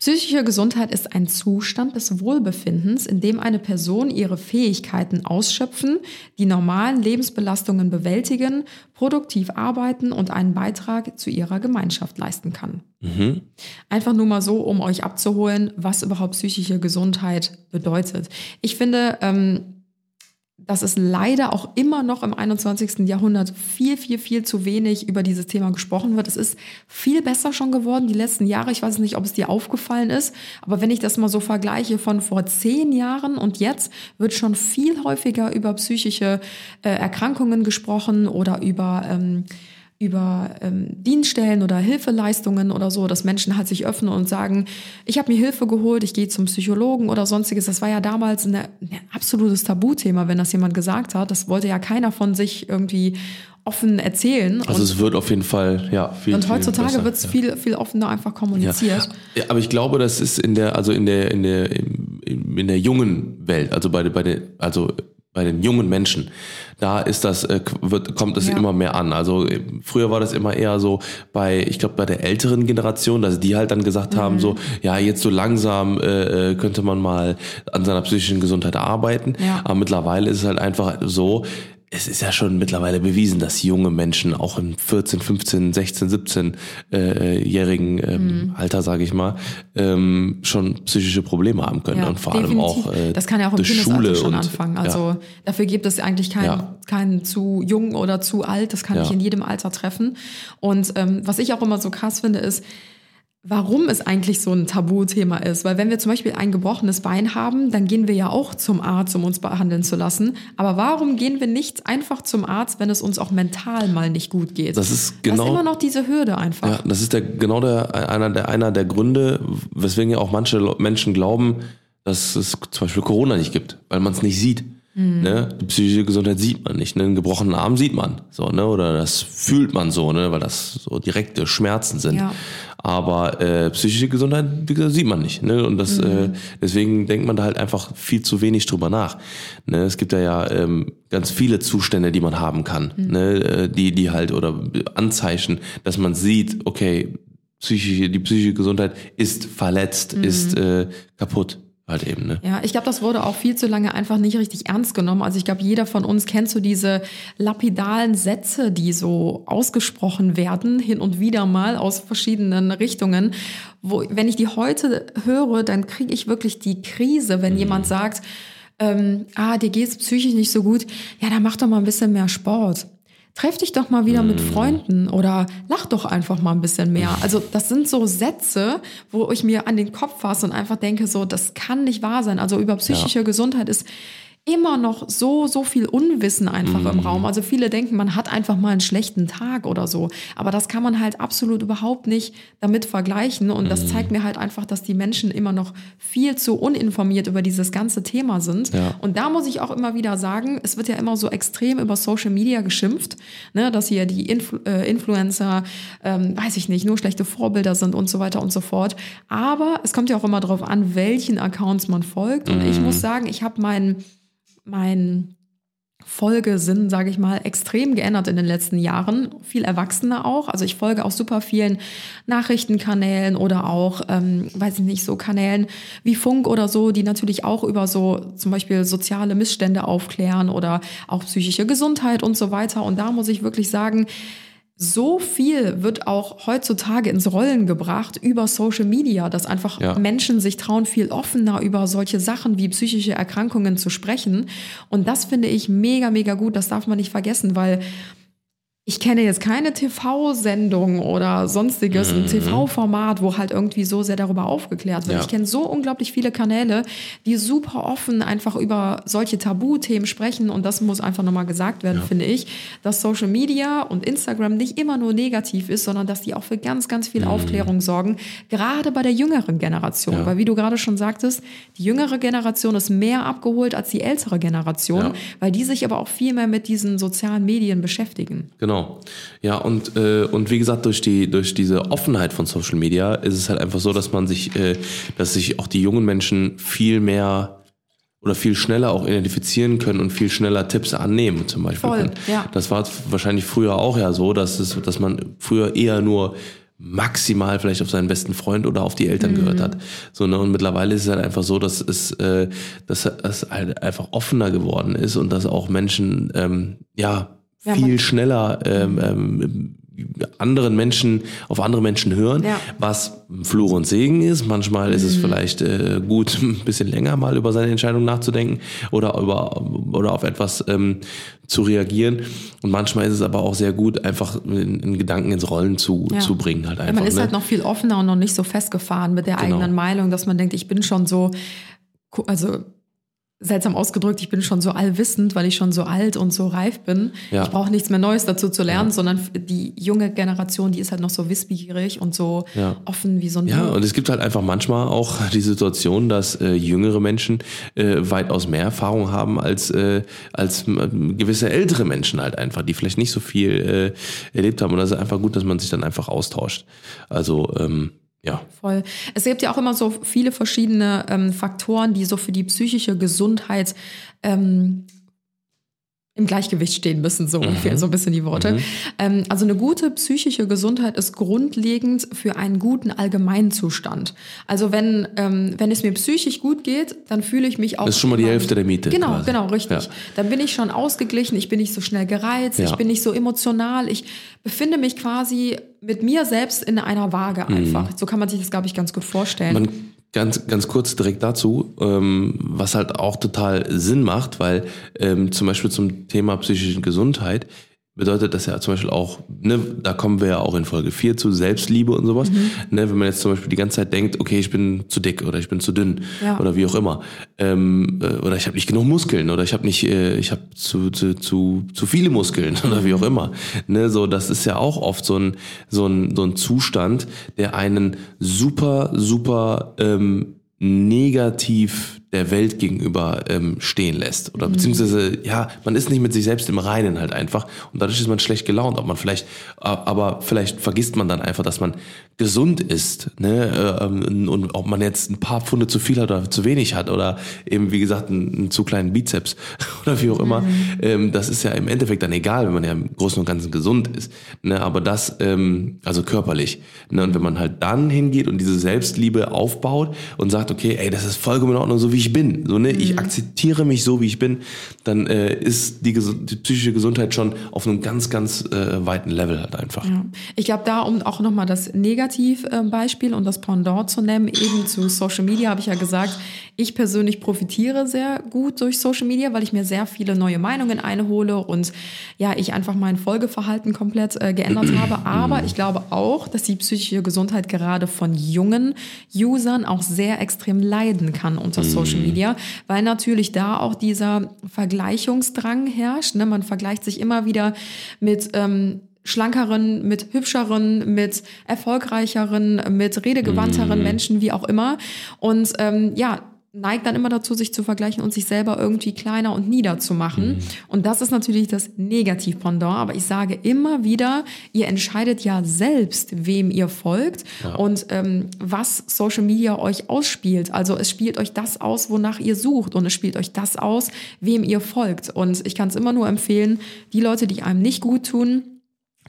Psychische Gesundheit ist ein Zustand des Wohlbefindens, in dem eine Person ihre Fähigkeiten ausschöpfen, die normalen Lebensbelastungen bewältigen, produktiv arbeiten und einen Beitrag zu ihrer Gemeinschaft leisten kann. Einfach nur mal so, um euch abzuholen, was überhaupt psychische Gesundheit bedeutet. Ich finde, ähm, dass es leider auch immer noch im 21. Jahrhundert viel, viel, viel zu wenig über dieses Thema gesprochen wird. Es ist viel besser schon geworden die letzten Jahre. Ich weiß nicht, ob es dir aufgefallen ist, aber wenn ich das mal so vergleiche von vor zehn Jahren und jetzt, wird schon viel häufiger über psychische äh, Erkrankungen gesprochen oder über ähm, über ähm, Dienststellen oder Hilfeleistungen oder so, dass Menschen halt sich öffnen und sagen, ich habe mir Hilfe geholt, ich gehe zum Psychologen oder sonstiges. Das war ja damals eine, ein absolutes Tabuthema, wenn das jemand gesagt hat. Das wollte ja keiner von sich irgendwie offen erzählen. Also es wird auf jeden Fall, ja, viel und heutzutage wird es ja. viel, viel offener einfach kommuniziert. Ja, aber ich glaube, das ist in der, also in der, in der, in der jungen Welt, also bei, bei den, also bei den jungen Menschen, da ist das, äh, wird, kommt es Ja. immer mehr an. Also äh, früher war das immer eher so bei, ich glaube, bei der älteren Generation, dass die halt dann gesagt haben, so, ja, jetzt so langsam äh, äh, könnte man mal an seiner psychischen Gesundheit arbeiten. Ja. Aber mittlerweile ist es halt einfach so, es ist ja schon mittlerweile bewiesen, dass junge Menschen auch im 14, 15, 16, 17 äh, jährigen ähm, Mhm. Alter, sage ich mal, ähm, schon psychische Probleme haben können Ja, und vor allem definitiv. auch äh, das kann ja auch im Schule schon und anfangen. ja. Also dafür gibt es eigentlich keinen Ja. keinen zu jung oder zu alt. Das kann Ja. ich in jedem Alter treffen. Und ähm, was ich auch immer so krass finde, ist, warum es eigentlich so ein Tabuthema ist. Weil wenn wir zum Beispiel ein gebrochenes Bein haben, dann gehen wir ja auch zum Arzt, um uns behandeln zu lassen. Aber warum gehen wir nicht einfach zum Arzt, wenn es uns auch mental mal nicht gut geht? Das ist Das genau- ist immer noch diese Hürde einfach. Ja, das ist der, genau der, einer, der, einer der Gründe, weswegen ja auch manche Menschen glauben, dass es zum Beispiel Corona nicht gibt, weil man es nicht sieht. Mhm. Ne? Die psychische Gesundheit sieht man nicht. Ne? Einen gebrochenen Arm sieht man. So, ne? Oder das fühlt man so, ne? weil das so direkte Schmerzen sind. Ja. Aber äh, psychische Gesundheit, wie gesagt, sieht man nicht. Ne? Und das, äh, deswegen denkt man da halt einfach viel zu wenig drüber nach. Ne? Es gibt ja, ja ähm, ganz viele Zustände, die man haben kann, ne? äh, die, die halt oder Anzeichen, dass man sieht, okay, psychische, die psychische Gesundheit ist verletzt, ist äh, kaputt. Halt eben, ne? Ja, ich glaube, das wurde auch viel zu lange einfach nicht richtig ernst genommen. Also ich glaube, jeder von uns kennt so diese lapidalen Sätze, die so ausgesprochen werden, hin und wieder mal aus verschiedenen Richtungen. Wo, wenn ich die heute höre, dann kriege ich wirklich die Krise, wenn jemand sagt, ähm, ah, dir geht's psychisch nicht so gut, ja, dann mach doch mal ein bisschen mehr Sport. Treff dich doch mal wieder mit Freunden oder lach doch einfach mal ein bisschen mehr. Also das sind so Sätze, wo ich mir an den Kopf fasse und einfach denke, so, das kann nicht wahr sein. Also über psychische Gesundheit ist immer noch so, so viel Unwissen einfach im Raum. Also viele denken, man hat einfach mal einen schlechten Tag oder so. Aber das kann man halt absolut überhaupt nicht damit vergleichen. Und das zeigt mir halt einfach, dass die Menschen immer noch viel zu uninformiert über dieses ganze Thema sind. Ja. Und da muss ich auch immer wieder sagen, es wird ja immer so extrem über Social Media geschimpft, ne, dass hier die Influ äh, Influencer, ähm, weiß ich nicht, nur schlechte Vorbilder sind und so weiter und so fort. Aber es kommt ja auch immer darauf an, welchen Accounts man folgt. Und ich muss sagen, ich habe meinen mein Folgesinn, sage ich mal, extrem geändert in den letzten Jahren. Viel erwachsener auch. Also ich folge auch super vielen Nachrichtenkanälen oder auch, ähm, weiß ich nicht, so Kanälen wie Funk oder so, die natürlich auch über so zum Beispiel soziale Missstände aufklären oder auch psychische Gesundheit und so weiter. Und da muss ich wirklich sagen, so viel wird auch heutzutage ins Rollen gebracht über Social Media, dass einfach Ja. Menschen sich trauen, viel offener über solche Sachen wie psychische Erkrankungen zu sprechen. Und das finde ich mega, mega gut. Das darf man nicht vergessen, weil ich kenne jetzt keine TV-Sendung oder sonstiges, ein TV-Format, wo halt irgendwie so sehr darüber aufgeklärt wird. Ja. Ich kenne so unglaublich viele Kanäle, die super offen einfach über solche Tabuthemen sprechen. Und das muss einfach nochmal gesagt werden, finde ich, dass Social Media und Instagram nicht immer nur negativ ist, sondern dass die auch für ganz, ganz viel Aufklärung sorgen, gerade bei der jüngeren Generation. Ja. Weil wie du gerade schon sagtest, die jüngere Generation ist mehr abgeholt als die ältere Generation, Ja. weil die sich aber auch viel mehr mit diesen sozialen Medien beschäftigen. Genau. Ja, und, äh, und wie gesagt, durch, die, durch diese Offenheit von Social Media ist es halt einfach so, dass man sich, äh, dass sich auch die jungen Menschen viel mehr oder viel schneller auch identifizieren können und viel schneller Tipps annehmen zum Beispiel. Voll, können. ja. Das war wahrscheinlich früher auch ja so, dass, es, dass man früher eher nur maximal vielleicht auf seinen besten Freund oder auf die Eltern gehört Mhm. hat. So, ne? Und mittlerweile ist es halt einfach so, dass es, äh, dass es halt einfach offener geworden ist und dass auch Menschen ähm, ja Ja, viel schneller ähm, ähm, anderen Menschen auf andere Menschen hören, Ja. was Fluch und Segen ist. Manchmal ist es vielleicht äh, gut, (laughs) ein bisschen länger mal über seine Entscheidung nachzudenken oder über oder auf etwas ähm, zu reagieren. Und manchmal ist es aber auch sehr gut, einfach einen Gedanken ins Rollen zu, Ja. zu bringen. Halt Ja, einfach. man ist ne? halt noch viel offener und noch nicht so festgefahren mit der Genau. eigenen Meinung, dass man denkt, ich bin schon so, also seltsam ausgedrückt, ich bin schon so allwissend, weil ich schon so alt und so reif bin. Ja. Ich brauche nichts mehr Neues dazu zu lernen, sondern die junge Generation, die ist halt noch so wissbegierig und so Ja. offen wie so ein Ja, Buch. und es gibt halt einfach manchmal auch (laughs) die Situation, dass äh, jüngere Menschen äh, weitaus mehr Erfahrung haben als, äh, als ähm, gewisse ältere Menschen halt einfach, die vielleicht nicht so viel äh, erlebt haben. Und das ist einfach gut, dass man sich dann einfach austauscht. Also, ähm, ja. Voll. Es gibt ja auch immer so viele verschiedene ähm, Faktoren, die so für die psychische Gesundheit ähm, im Gleichgewicht stehen müssen, so ungefähr, so ein bisschen die Worte. Ähm, also eine gute psychische Gesundheit ist grundlegend für einen guten Allgemeinzustand. Also wenn, ähm, wenn es mir psychisch gut geht, dann fühle ich mich auch. Das ist schon mal die Hälfte der Miete Genau, quasi. genau, richtig. Ja. Dann bin ich schon ausgeglichen, ich bin nicht so schnell gereizt, Ja. ich bin nicht so emotional, ich befinde mich quasi mit mir selbst in einer Waage einfach. So kann man sich das, glaube ich, ganz gut vorstellen. Mhm. Man, ganz, ganz kurz direkt dazu, ähm, was halt auch total Sinn macht, weil ähm, zum Beispiel zum Thema psychische Gesundheit bedeutet das ja zum Beispiel auch, ne, da kommen wir ja auch in Folge 4 zu Selbstliebe und sowas. Mhm. Ne, wenn man jetzt zum Beispiel die ganze Zeit denkt, okay, ich bin zu dick oder ich bin zu dünn Ja. oder wie auch immer. Ähm, äh, oder ich habe nicht genug Muskeln oder ich habe nicht, äh, ich habe zu, zu, zu, zu viele Muskeln (laughs) oder wie auch immer. Ne, so, das ist ja auch oft so ein, so ein, so ein Zustand, der einen super, super ähm, negativ der Welt gegenüber ähm, stehen lässt. Oder beziehungsweise, ja, man ist nicht mit sich selbst im Reinen halt einfach. Und dadurch ist man schlecht gelaunt. Ob man vielleicht, aber vielleicht vergisst man dann einfach, dass man gesund ist. Ne? Ähm, und ob man jetzt ein paar Pfunde zu viel hat oder zu wenig hat oder eben, wie gesagt, einen, einen zu kleinen Bizeps (laughs) oder wie auch immer. Ähm, das ist ja im Endeffekt dann egal, wenn man ja im Großen und Ganzen gesund ist. Ne? Aber das, ähm, also körperlich. Ne? Und wenn man halt dann hingeht und diese Selbstliebe aufbaut und sagt, okay, ey, das ist vollkommen in Ordnung, so wie ich bin. So, ne? Ich akzeptiere mich so, wie ich bin, dann äh, ist die, die psychische Gesundheit schon auf einem ganz, ganz äh, weiten Level halt einfach. Ja. Ich glaube, da, um auch nochmal das Negativbeispiel und das Pendant zu nennen, eben zu Social Media, habe ich ja gesagt, ich persönlich profitiere sehr gut durch Social Media, weil ich mir sehr viele neue Meinungen einhole und ja, ich einfach mein Folgeverhalten komplett äh, geändert (clears throat) habe. Aber ich glaube auch, dass die psychische Gesundheit gerade von jungen Usern auch sehr extrem leiden kann unter Social Media, weil natürlich da auch dieser Vergleichungsdrang herrscht. Ne? Man vergleicht sich immer wieder mit ähm, schlankeren, mit hübscheren, mit erfolgreicheren, mit redegewandteren Menschen, wie auch immer. Und ähm, ja, neigt dann immer dazu, sich zu vergleichen und sich selber irgendwie kleiner und nieder zu machen. Und das ist natürlich das Negativ-Pendant. Aber ich sage immer wieder, ihr entscheidet ja selbst, wem ihr folgt und ähm, was Social Media euch ausspielt. Also es spielt euch das aus, wonach ihr sucht und es spielt euch das aus, wem ihr folgt. Und ich kann es immer nur empfehlen, die Leute, die einem nicht gut tun,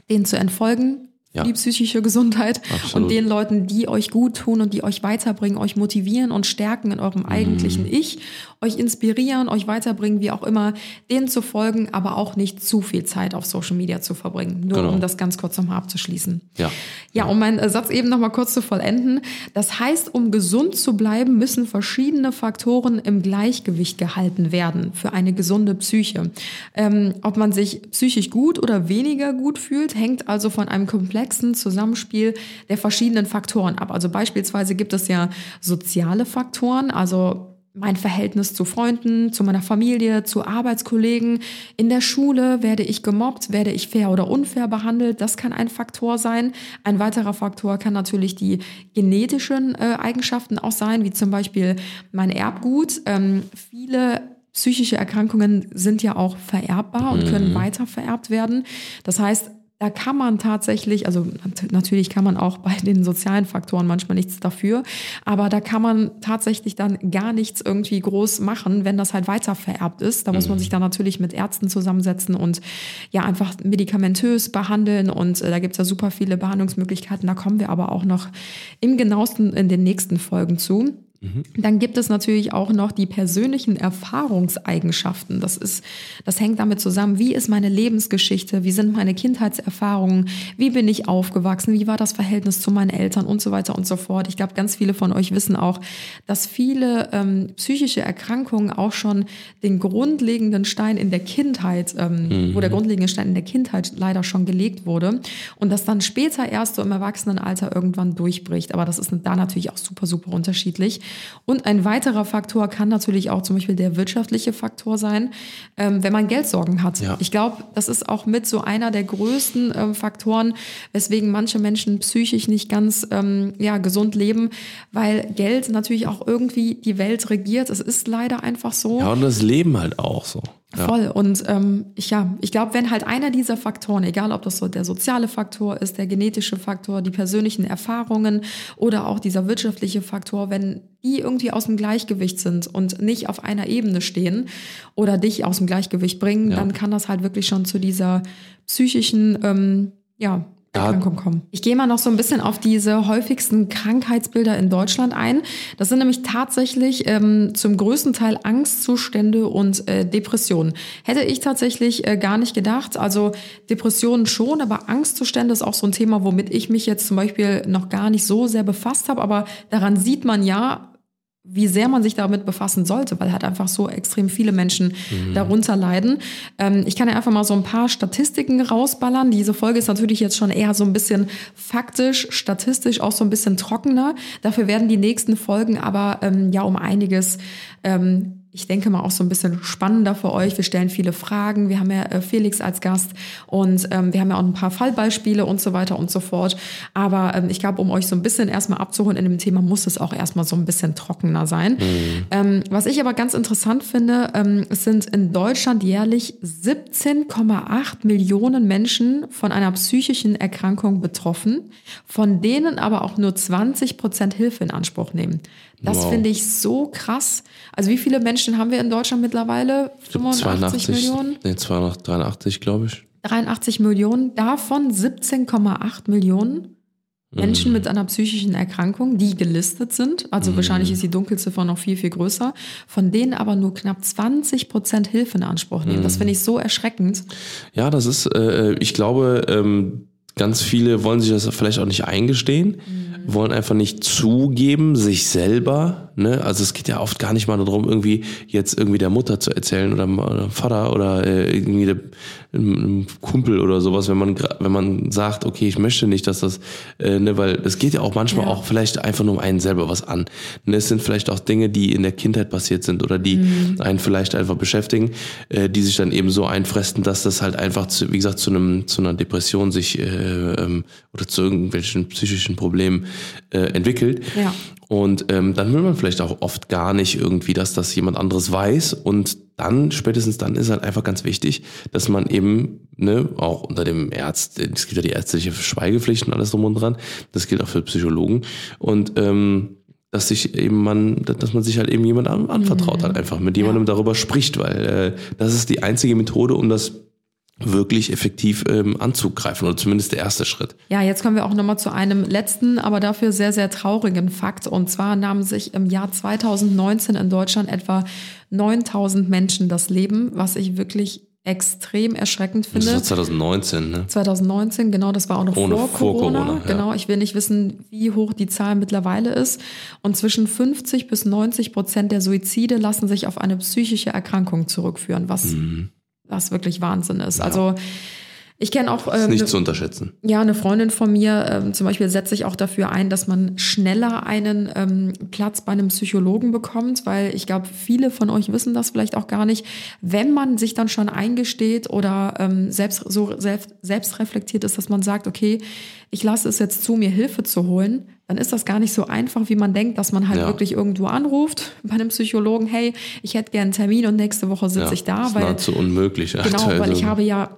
denen zu entfolgen, Ja. die psychische Gesundheit Absolut. und den Leuten, die euch gut tun und die euch weiterbringen, euch motivieren und stärken in eurem eigentlichen Ich, euch inspirieren, euch weiterbringen, wie auch immer, denen zu folgen, aber auch nicht zu viel Zeit auf Social Media zu verbringen. Nur Genau. um das ganz kurz nochmal abzuschließen. Ja. Ja, um meinen Satz eben nochmal kurz zu vollenden. Das heißt, um gesund zu bleiben, müssen verschiedene Faktoren im Gleichgewicht gehalten werden für eine gesunde Psyche. Ähm, ob man sich psychisch gut oder weniger gut fühlt, hängt also von einem komplexen Zusammenspiel der verschiedenen Faktoren ab. Also beispielsweise gibt es ja soziale Faktoren, also mein Verhältnis zu Freunden, zu meiner Familie, zu Arbeitskollegen. In der Schule werde ich gemobbt, werde ich fair oder unfair behandelt. Das kann ein Faktor sein. Ein weiterer Faktor kann natürlich die genetischen äh, Eigenschaften auch sein, wie zum Beispiel mein Erbgut. Ähm, viele psychische Erkrankungen sind ja auch vererbbar und können weiter vererbt werden. Das heißt, da kann man tatsächlich, also nat- natürlich kann man auch (laughs) bei den sozialen Faktoren manchmal nichts dafür, aber da kann man tatsächlich dann gar nichts irgendwie groß machen, wenn das halt weiter vererbt ist. Da muss man sich dann natürlich mit Ärzten zusammensetzen und ja einfach medikamentös behandeln und äh, da gibt es ja super viele Behandlungsmöglichkeiten. Da kommen wir aber auch noch im genauesten in den nächsten Folgen zu. Dann gibt es natürlich auch noch die persönlichen Erfahrungseigenschaften. Das ist, das hängt damit zusammen, wie ist meine Lebensgeschichte, wie sind meine Kindheitserfahrungen, wie bin ich aufgewachsen, wie war das Verhältnis zu meinen Eltern und so weiter und so fort. Ich glaube, ganz viele von euch wissen auch, dass viele ähm, psychische Erkrankungen auch schon den grundlegenden Stein in der Kindheit, ähm, wo der grundlegende Stein in der Kindheit leider schon gelegt wurde und das dann später erst so im Erwachsenenalter irgendwann durchbricht. Aber das ist da natürlich auch super, super unterschiedlich. Und ein weiterer Faktor kann natürlich auch zum Beispiel der wirtschaftliche Faktor sein, ähm, wenn man Geldsorgen hat. Ja. Ich glaube, das ist auch mit so einer der größten ähm, Faktoren, weswegen manche Menschen psychisch nicht ganz ähm, ja, gesund leben, weil Geld natürlich auch irgendwie die Welt regiert. Es ist leider einfach so. Ja, und das Leben halt auch so. Ja. Voll. Und ähm, ich, ja, ich glaube, wenn halt einer dieser Faktoren, egal ob das so der soziale Faktor ist, der genetische Faktor, die persönlichen Erfahrungen oder auch dieser wirtschaftliche Faktor, wenn die irgendwie aus dem Gleichgewicht sind und nicht auf einer Ebene stehen oder dich aus dem Gleichgewicht bringen, Ja. dann kann das halt wirklich schon zu dieser psychischen, ähm, ja, Ja. Erkrankung kommen. Ich gehe mal noch so ein bisschen auf diese häufigsten Krankheitsbilder in Deutschland ein. Das sind nämlich tatsächlich ähm, zum größten Teil Angstzustände und äh, Depressionen. Hätte ich tatsächlich äh, gar nicht gedacht. Also Depressionen schon, aber Angstzustände ist auch so ein Thema, womit ich mich jetzt zum Beispiel noch gar nicht so sehr befasst habe. Aber daran sieht man ja, wie sehr man sich damit befassen sollte, weil halt einfach so extrem viele Menschen darunter leiden. Ähm, ich kann ja einfach mal so ein paar Statistiken rausballern. Diese Folge ist natürlich jetzt schon eher so ein bisschen faktisch, statistisch auch so ein bisschen trockener. Dafür werden die nächsten Folgen aber ähm, ja um einiges ähm, ich denke mal auch so ein bisschen spannender für euch. Wir stellen viele Fragen. Wir haben ja äh, Felix als Gast und ähm, wir haben ja auch ein paar Fallbeispiele und so weiter und so fort. Aber ähm, ich glaube, um euch so ein bisschen erstmal abzuholen in dem Thema, muss es auch erstmal so ein bisschen trockener sein. Mhm. Ähm, was ich aber ganz interessant finde, ähm, es sind in Deutschland jährlich 17,8 Millionen Menschen von einer psychischen Erkrankung betroffen, von denen aber auch nur 20 Prozent Hilfe in Anspruch nehmen. Das Wow. finde ich so krass. Also wie viele Menschen haben wir in Deutschland mittlerweile? 85 Millionen? Nee, 283, glaube ich. 83 Millionen, davon 17,8 Millionen Menschen mit einer psychischen Erkrankung, die gelistet sind. Also wahrscheinlich ist die Dunkelziffer noch viel, viel größer. Von denen aber nur knapp 20 Prozent Hilfe in Anspruch nehmen. Das finde ich so erschreckend. Ja, das ist, äh, ich glaube, ähm, ganz viele wollen sich das vielleicht auch nicht eingestehen, wollen einfach nicht zugeben, sich selber. Ne? Also es geht ja oft gar nicht mal darum, irgendwie jetzt irgendwie der Mutter zu erzählen oder, dem Vater oder äh, irgendwie der, einem, Kumpel oder sowas, wenn man wenn man sagt, okay, ich möchte nicht, dass das, äh, ne, weil es geht ja auch manchmal Ja. auch vielleicht einfach nur um einen selber was an. Ne? Es sind vielleicht auch Dinge, die in der Kindheit passiert sind oder die einen vielleicht einfach beschäftigen, äh, die sich dann eben so einfressen, dass das halt einfach, zu, wie gesagt, zu einem zu einer Depression sich äh, ähm, oder zu irgendwelchen psychischen Problemen äh, entwickelt. Ja. Und ähm, dann will man vielleicht auch oft gar nicht irgendwie, dass das jemand anderes weiß. Und dann, spätestens dann ist halt einfach ganz wichtig, dass man eben, ne, auch unter dem Arzt, es gibt ja die ärztliche Schweigepflicht und alles drum und dran, das gilt auch für Psychologen. Und ähm, dass sich eben man, dass man sich halt eben jemand an, anvertraut hat, einfach mit jemandem darüber spricht, weil äh, das ist die einzige Methode, um das wirklich effektiv ähm, anzugreifen oder zumindest der erste Schritt. Ja, jetzt kommen wir auch nochmal zu einem letzten, aber dafür sehr, sehr traurigen Fakt. Und zwar nahmen sich im Jahr 2019 in Deutschland etwa 9000 Menschen das Leben, was ich wirklich extrem erschreckend Das finde. war 2019, ne? 2019, genau, das war auch noch Ohne- vor, vor Corona. Corona, ja. Genau, ich will nicht wissen, wie hoch die Zahl mittlerweile ist. Und zwischen 50 bis 90 Prozent der Suizide lassen sich auf eine psychische Erkrankung zurückführen, was, Mhm. Was wirklich Wahnsinn ist. Also ich kenne auch Ist ähm, nicht ne- zu unterschätzen. ja, eine Freundin von mir ähm, zum Beispiel setzt sich auch dafür ein, dass man schneller einen ähm, Platz bei einem Psychologen bekommt, weil ich glaube, viele von euch wissen das vielleicht auch gar nicht. Wenn man sich dann schon eingesteht oder ähm, selbst so selbst, selbst reflektiert ist, dass man sagt, okay, ich lasse es jetzt zu, mir Hilfe zu holen, dann ist das gar nicht so einfach, wie man denkt, dass man halt Ja. wirklich irgendwo anruft (laughs) bei einem Psychologen, hey, ich hätte gern einen Termin und nächste Woche sitze Ja, ich da, ist weil nahezu unmöglich. Genau, weil ich habe ja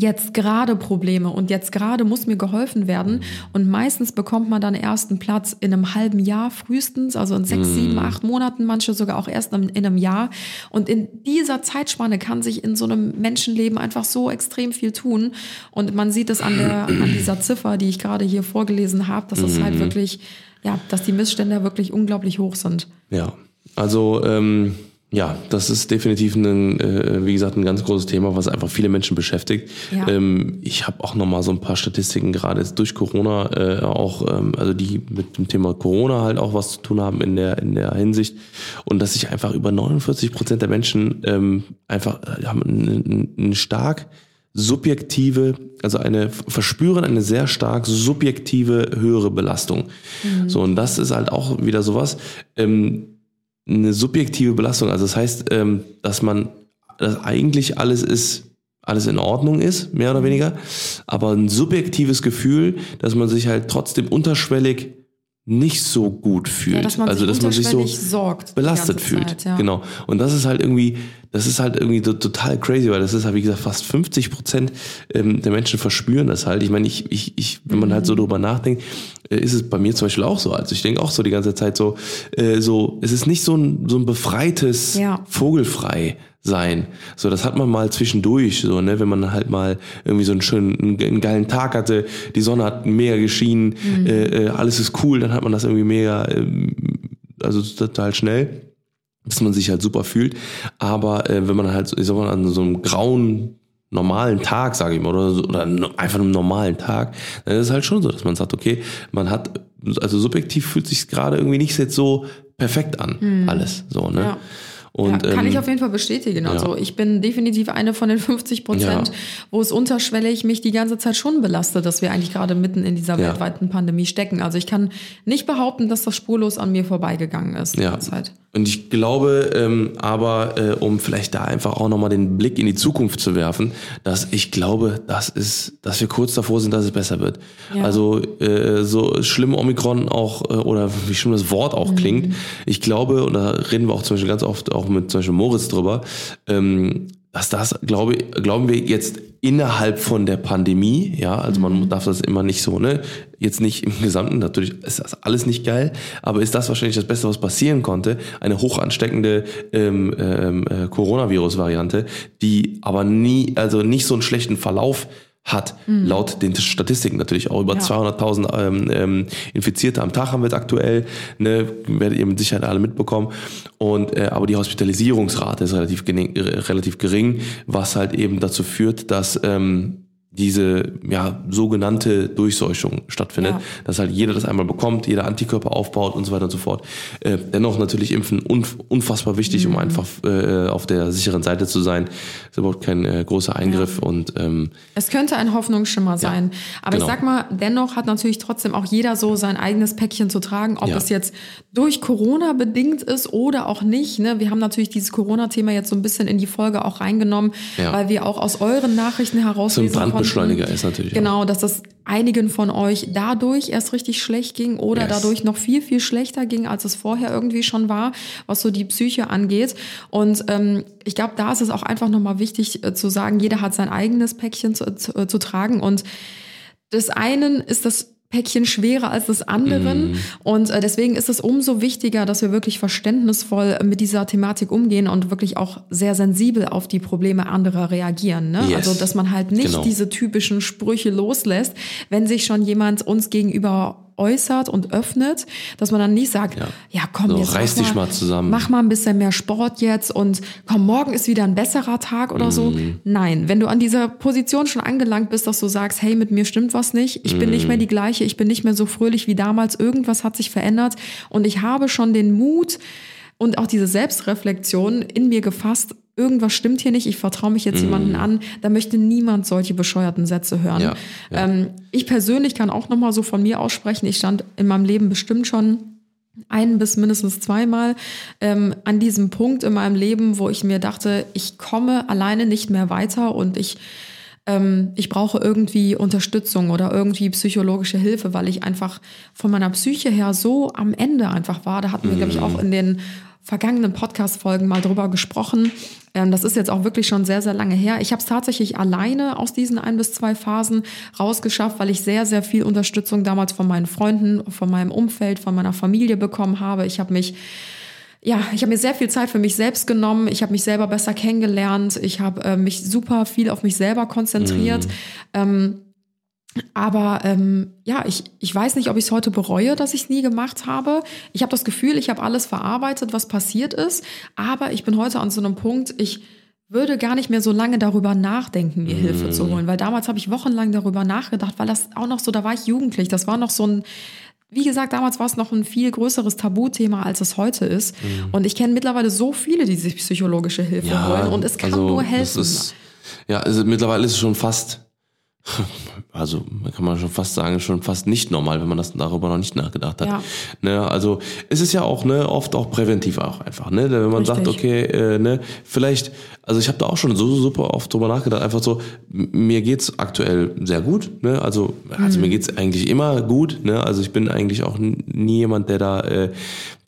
jetzt gerade Probleme und jetzt gerade muss mir geholfen werden. Und meistens bekommt man dann erst einen Platz in einem halben Jahr frühestens, also in sechs, sieben, acht Monaten, manche sogar auch erst in, in einem Jahr. Und in dieser Zeitspanne kann sich in so einem Menschenleben einfach so extrem viel tun. Und man sieht es an, der, an dieser Ziffer, die ich gerade hier vorgelesen habe, dass es halt wirklich, ja, dass die Missstände wirklich unglaublich hoch sind. Ja, also ähm, ja, das ist definitiv ein, äh, wie gesagt, ein ganz großes Thema, was einfach viele Menschen beschäftigt. Ja. Ähm, ich habe auch noch mal so ein paar Statistiken gerade jetzt durch Corona äh, auch, ähm, also die mit dem Thema Corona halt auch was zu tun haben in der in der Hinsicht und dass sich einfach über 49 Prozent der Menschen ähm, einfach äh, haben einen, einen stark subjektive, also eine verspüren eine sehr stark subjektive höhere Belastung. So und das ist halt auch wieder sowas. Ähm, eine subjektive Belastung. Also das heißt, ähm, dass man, dass eigentlich alles ist, alles in Ordnung ist, mehr oder weniger, aber ein subjektives Gefühl, dass man sich halt trotzdem unterschwellig nicht so gut fühlt. Ja, dass also dass man sich so sorgt belastet fühlt. Zeit, ja. Genau. Und das ist halt irgendwie, das ist halt irgendwie so total crazy, weil das ist halt, wie gesagt, fast 50 Prozent ähm, der Menschen verspüren das halt. Ich meine, ich, ich, ich, wenn man halt Mhm. so drüber nachdenkt, äh, ist es bei mir zum Beispiel auch so. Also ich denke auch so die ganze Zeit so, äh, so, es ist nicht so ein, so ein befreites Ja. Vogelfrei sein. So, das hat man mal zwischendurch, so, ne, wenn man halt mal irgendwie so einen schönen, einen, einen geilen Tag hatte, die Sonne hat mega geschienen, Mhm. äh, äh, alles ist cool, dann hat man das irgendwie mega, ähm, also total schnell, dass man sich halt super fühlt. Aber äh, wenn man halt, ich sag mal, an so einem grauen normalen Tag, sage ich mal, oder, so, oder einfach einem normalen Tag, dann ist es halt schon so, dass man sagt, okay, man hat, also subjektiv fühlt sich gerade irgendwie nicht jetzt so perfekt an, alles, so, ne? Ja. Und, ja, kann ähm, ich auf jeden Fall bestätigen. Also ich bin definitiv eine von den 50 Prozent, Ja. wo es unterschwellig mich die ganze Zeit schon belastet, dass wir eigentlich gerade mitten in dieser Ja. weltweiten Pandemie stecken. Also ich kann nicht behaupten, dass das spurlos an mir vorbeigegangen ist Ja. derzeit. Und ich glaube, ähm, aber äh, um vielleicht da einfach auch nochmal den Blick in die Zukunft zu werfen, dass ich glaube, das ist, dass wir kurz davor sind, dass es besser wird. Ja. Also äh, so schlimm Omikron auch äh, oder wie schlimm das Wort auch klingt, ich glaube, und da reden wir auch zum Beispiel ganz oft auch mit zum Beispiel Moritz drüber, ähm, dass das, glaube, glauben wir jetzt innerhalb von der Pandemie, ja, also man darf das immer nicht so, ne, jetzt nicht im Gesamten, natürlich ist das alles nicht geil, aber ist das wahrscheinlich das Beste, was passieren konnte, eine hoch ansteckende ähm, ähm, äh, Coronavirus-Variante, die aber nie, also nicht so einen schlechten Verlauf hat, laut den Statistiken natürlich auch über Ja. 200.000 ähm, ähm, Infizierte am Tag haben wir jetzt aktuell, ne, werdet ihr mit Sicherheit alle mitbekommen. Und äh, aber die Hospitalisierungsrate ist relativ gering, relativ gering, was halt eben dazu führt, dass ähm, diese ja sogenannte Durchseuchung stattfindet, Ja. dass halt jeder das einmal bekommt, jeder Antikörper aufbaut und so weiter und so fort. Äh, dennoch natürlich Impfen unf unfassbar wichtig, Mhm. um einfach äh, auf der sicheren Seite zu sein. Ist überhaupt kein äh, großer Eingriff und ähm, Es könnte ein Hoffnungsschimmer sein. Aber genau. ich sag mal, dennoch hat natürlich trotzdem auch jeder so sein eigenes Päckchen zu tragen, ob Ja. es jetzt durch Corona bedingt ist oder auch nicht. Ne? Wir haben natürlich dieses Corona-Thema jetzt so ein bisschen in die Folge auch reingenommen, Ja. weil wir auch aus euren Nachrichten heraus so ein lesen Brandbeschleuniger konnten, ist natürlich auch. Genau, dass das einigen von euch dadurch erst richtig schlecht ging oder Yes. dadurch noch viel, viel schlechter ging, als es vorher irgendwie schon war, was so die Psyche angeht. Und ähm, ich glaube, da ist es auch einfach nochmal wichtig äh, zu sagen, jeder hat sein eigenes Päckchen zu, zu, äh, zu tragen. Und des einen ist das Päckchen schwerer als des anderen. Und äh, deswegen ist es umso wichtiger, dass wir wirklich verständnisvoll mit dieser Thematik umgehen und wirklich auch sehr sensibel auf die Probleme anderer reagieren. Ne? Yes. Also, dass man halt nicht Genau. diese typischen Sprüche loslässt, wenn sich schon jemand uns gegenüber äußert und öffnet, dass man dann nicht sagt, ja, Ja. komm, So, jetzt reiß mach dich mal zusammen. Mach mal ein bisschen mehr Sport jetzt und komm, morgen ist wieder ein besserer Tag oder so. Mhm. Nein, wenn du an dieser Position schon angelangt bist, dass du sagst, hey, mit mir stimmt was nicht, ich bin nicht Mhm. mehr die gleiche, ich bin nicht mehr so fröhlich wie damals, irgendwas hat sich verändert und ich habe schon den Mut und auch diese Selbstreflexion in mir gefasst, irgendwas stimmt hier nicht, ich vertraue mich jetzt jemanden an, da möchte niemand solche bescheuerten Sätze hören. Mhm. Ja, ja. Ähm, ich persönlich kann auch nochmal so von mir aussprechen, ich stand in meinem Leben bestimmt schon ein bis mindestens zweimal ähm, an diesem Punkt in meinem Leben, wo ich mir dachte, ich komme alleine nicht mehr weiter und ich ähm, ich brauche irgendwie Unterstützung oder irgendwie psychologische Hilfe, weil ich einfach von meiner Psyche her so am Ende einfach war. Da hatten wir, glaube ich, auch in den vergangenen Podcast-Folgen mal drüber gesprochen. Ähm, das ist jetzt auch wirklich schon sehr, sehr lange her. Ich habe es tatsächlich alleine aus diesen ein bis zwei Phasen rausgeschafft, weil ich sehr, sehr viel Unterstützung damals von meinen Freunden, von meinem Umfeld, von meiner Familie bekommen habe. Ich habe mich ja, ich habe mir sehr viel Zeit für mich selbst genommen. Ich habe mich selber besser kennengelernt. Ich habe äh, mich super viel auf mich selber konzentriert. Ähm, aber ähm, ja, ich, ich weiß nicht, ob ich es heute bereue, dass ich es nie gemacht habe. Ich habe das Gefühl, ich habe alles verarbeitet, was passiert ist. Aber ich bin heute an so einem Punkt, ich würde gar nicht mehr so lange darüber nachdenken, mir Hilfe zu holen. Weil damals habe ich wochenlang darüber nachgedacht, weil das auch noch so, da war ich jugendlich. Das war noch so ein, wie gesagt, damals war es noch ein viel größeres Tabuthema, als es heute ist. Und ich kenne mittlerweile so viele, die sich psychologische Hilfe holen. Und es kann also, nur helfen. Ist, ja, also mittlerweile ist es schon fast, (laughs) also kann man schon fast sagen, schon fast nicht normal, wenn man das darüber noch nicht nachgedacht hat. Ja. Ne, also es ist ja auch ne, oft auch präventiv auch einfach, ne, wenn man sagt, Richtig. okay, äh, ne, vielleicht, also ich habe da auch schon so super oft drüber nachgedacht, einfach so, mir geht's aktuell sehr gut, ne, also also Mhm. mir geht's eigentlich immer gut, ne, also ich bin eigentlich auch nie jemand, der da äh,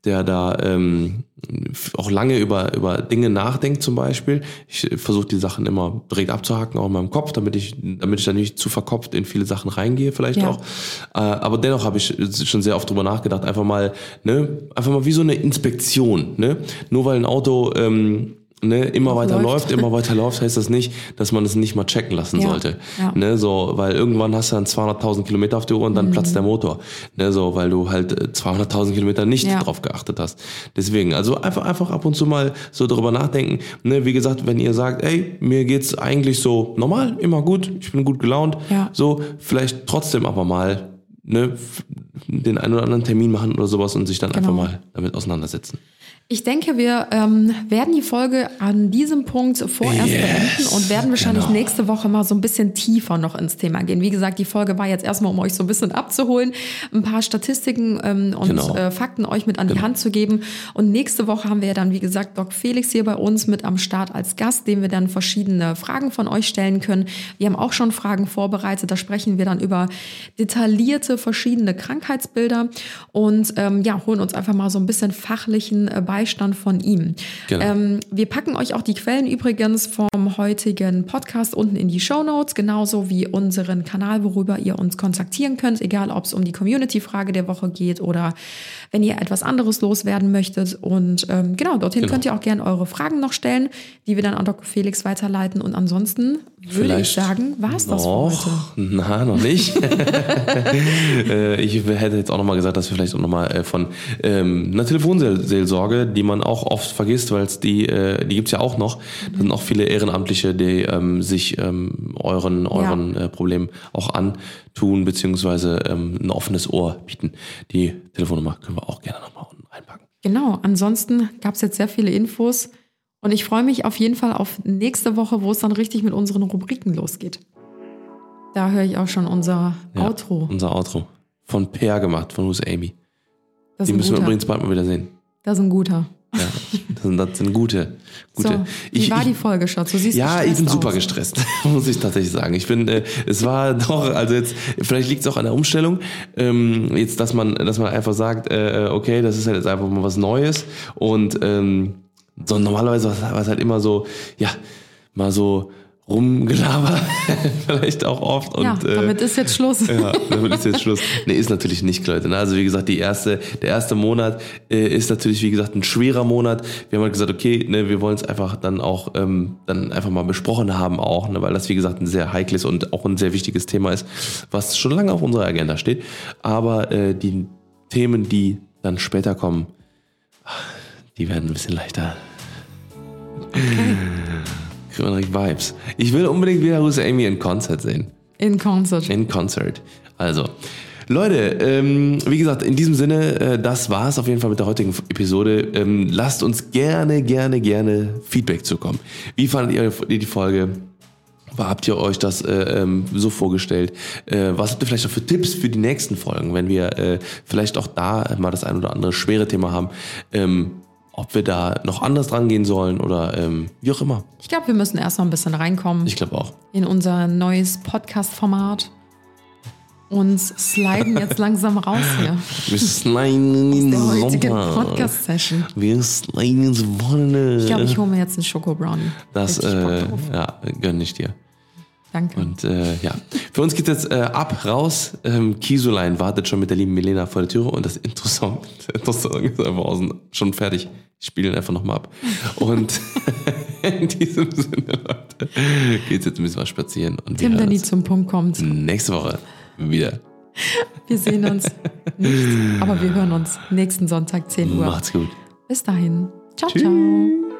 der da ähm, auch lange über, über Dinge nachdenkt zum Beispiel. Ich versuche die Sachen immer direkt abzuhaken, auch in meinem Kopf, damit ich, damit ich da nicht zu verkopft in viele Sachen reingehe vielleicht Ja. auch. Äh, aber dennoch habe ich schon sehr oft drüber nachgedacht, einfach mal, ne, einfach mal wie so eine Inspektion, ne? Nur weil ein Auto ähm, ne, immer weiter läuft. läuft. immer weiter läuft, heißt das nicht, dass man es nicht mal checken lassen Ja, sollte. ja. Ne, so, weil irgendwann hast du dann 200.000 Kilometer auf der Uhr Mhm. und dann platzt der Motor. Ne, so, weil du halt äh, 200.000 Kilometer nicht Ja. drauf geachtet hast. Deswegen, also einfach, einfach ab und zu mal so darüber nachdenken. Ne, wie gesagt, wenn ihr sagt, ey, mir geht's eigentlich so normal, immer gut, ich bin gut gelaunt, so, vielleicht trotzdem aber mal, ne, den einen oder anderen Termin machen oder sowas und sich dann einfach Genau. mal damit auseinandersetzen. Ich denke, wir ähm, werden die Folge an diesem Punkt vorerst Yes, beenden und werden wahrscheinlich genau. nächste Woche mal so ein bisschen tiefer noch ins Thema gehen. Wie gesagt, die Folge war jetzt erstmal, um euch so ein bisschen abzuholen, ein paar Statistiken ähm, und Genau. äh, Fakten euch mit an die Hand zu geben. Und nächste Woche haben wir dann, wie gesagt, Doc Felix hier bei uns mit am Start als Gast, dem wir dann verschiedene Fragen von euch stellen können. Wir haben auch schon Fragen vorbereitet. Da sprechen wir dann über detaillierte verschiedene Krankheitsbilder und ähm, ja, holen uns einfach mal so ein bisschen fachlichen äh, Beistand von ihm. Genau. Ähm, wir packen euch auch die Quellen übrigens vom heutigen Podcast unten in die Show Notes, genauso wie unseren Kanal, worüber ihr uns kontaktieren könnt, egal ob es um die Community-Frage der Woche geht oder wenn ihr etwas anderes loswerden möchtet. Und ähm, genau, dorthin Genau. könnt ihr auch gerne eure Fragen noch stellen, die wir dann an Dr. Felix weiterleiten. Und ansonsten würde ich sagen, war es das für heute. noch? Na, noch nicht. (laughs) äh, ich hätte jetzt auch noch mal gesagt, dass wir vielleicht auch noch mal äh, von ähm, einer Telefonseelsorge, die man auch oft vergisst, weil es die, äh, die gibt's ja auch noch. Da sind auch viele Ehrenamtliche, die ähm, sich ähm, euren, euren äh, Problemen auch antun, beziehungsweise ähm, ein offenes Ohr bieten. Die Telefonnummer können wir auch gerne noch mal unten reinpacken. Genau, ansonsten gab es jetzt sehr viele Infos und ich freue mich auf jeden Fall auf nächste Woche, wo es dann richtig mit unseren Rubriken losgeht. Da höre ich auch schon unser Ja, Outro. Unser Outro. Von Per gemacht, von Who's Amy. Das Die müssen wir guter. übrigens bald mal wieder sehen. Das ist ein guter. Ja, das sind, das sind gute. gute. So, wie ich, war ich, die Folge, Schatz? Du siehst Ja, ich bin super aus. gestresst, (laughs) muss ich tatsächlich sagen. Ich bin, äh, es war (laughs) doch, also jetzt, vielleicht liegt es auch an der Umstellung, ähm, jetzt, dass man, dass man einfach sagt, äh, okay, das ist halt jetzt einfach mal was Neues und ähm, so normalerweise war es halt immer so, ja, mal so rumgelaber, (laughs) vielleicht auch oft und Ja, damit ist jetzt Schluss. (laughs) ja, damit ist jetzt Schluss. Nee, ist natürlich nicht, Leute. ne? Also wie gesagt, die erste, der erste Monat äh, ist natürlich, wie gesagt, ein schwerer Monat. Wir haben halt gesagt, okay, ne, wir wollen es einfach dann auch ähm, dann einfach mal besprochen haben auch, ne, weil das, wie gesagt, ein sehr heikles und auch ein sehr wichtiges Thema ist, was schon lange auf unserer Agenda steht. Aber äh, die Themen, die dann später kommen, die werden ein bisschen leichter. (laughs) Kriegt man direkt Vibes. Ich will unbedingt wieder Who's Amy in Concert sehen. In Concert. In Concert. Also, Leute, ähm, wie gesagt, in diesem Sinne, äh, das war's auf jeden Fall mit der heutigen Episode. Ähm, lasst uns gerne, gerne, gerne Feedback zukommen. Wie fandet ihr die Folge? Habt ihr euch das äh, ähm, so vorgestellt? Äh, was habt ihr vielleicht auch für Tipps für die nächsten Folgen, wenn wir äh, vielleicht auch da mal das ein oder andere schwere Thema haben? Ähm, ob wir da noch anders dran gehen sollen oder ähm, wie auch immer. Ich glaube, wir müssen erst noch ein bisschen reinkommen Ich glaube auch. in unser neues Podcast-Format und sliden jetzt (laughs) langsam raus hier. Wir sliden in Der heutige Sommer. Podcast-Session. Wir sliden ins Wochenende. Ich glaube, ich hole mir jetzt einen Schoko-Brownie. Das, äh, ja, gönn ich dir. Danke. Und äh, ja, für uns geht jetzt äh, ab, raus. Ähm, Kiesulein wartet schon mit der lieben Milena vor der Tür und das Intro-Song (laughs) ist einfach außen schon fertig. Ich spiele ihn einfach nochmal ab. Und (laughs) in diesem Sinne, Leute, geht's jetzt ein bisschen was spazieren. Und Tim, der nie zum Punkt kommt. nächste Woche wieder. Wir sehen uns nicht, aber wir hören uns nächsten Sonntag 10 Uhr. Macht's gut. Bis dahin. Ciao, Tschüss. ciao.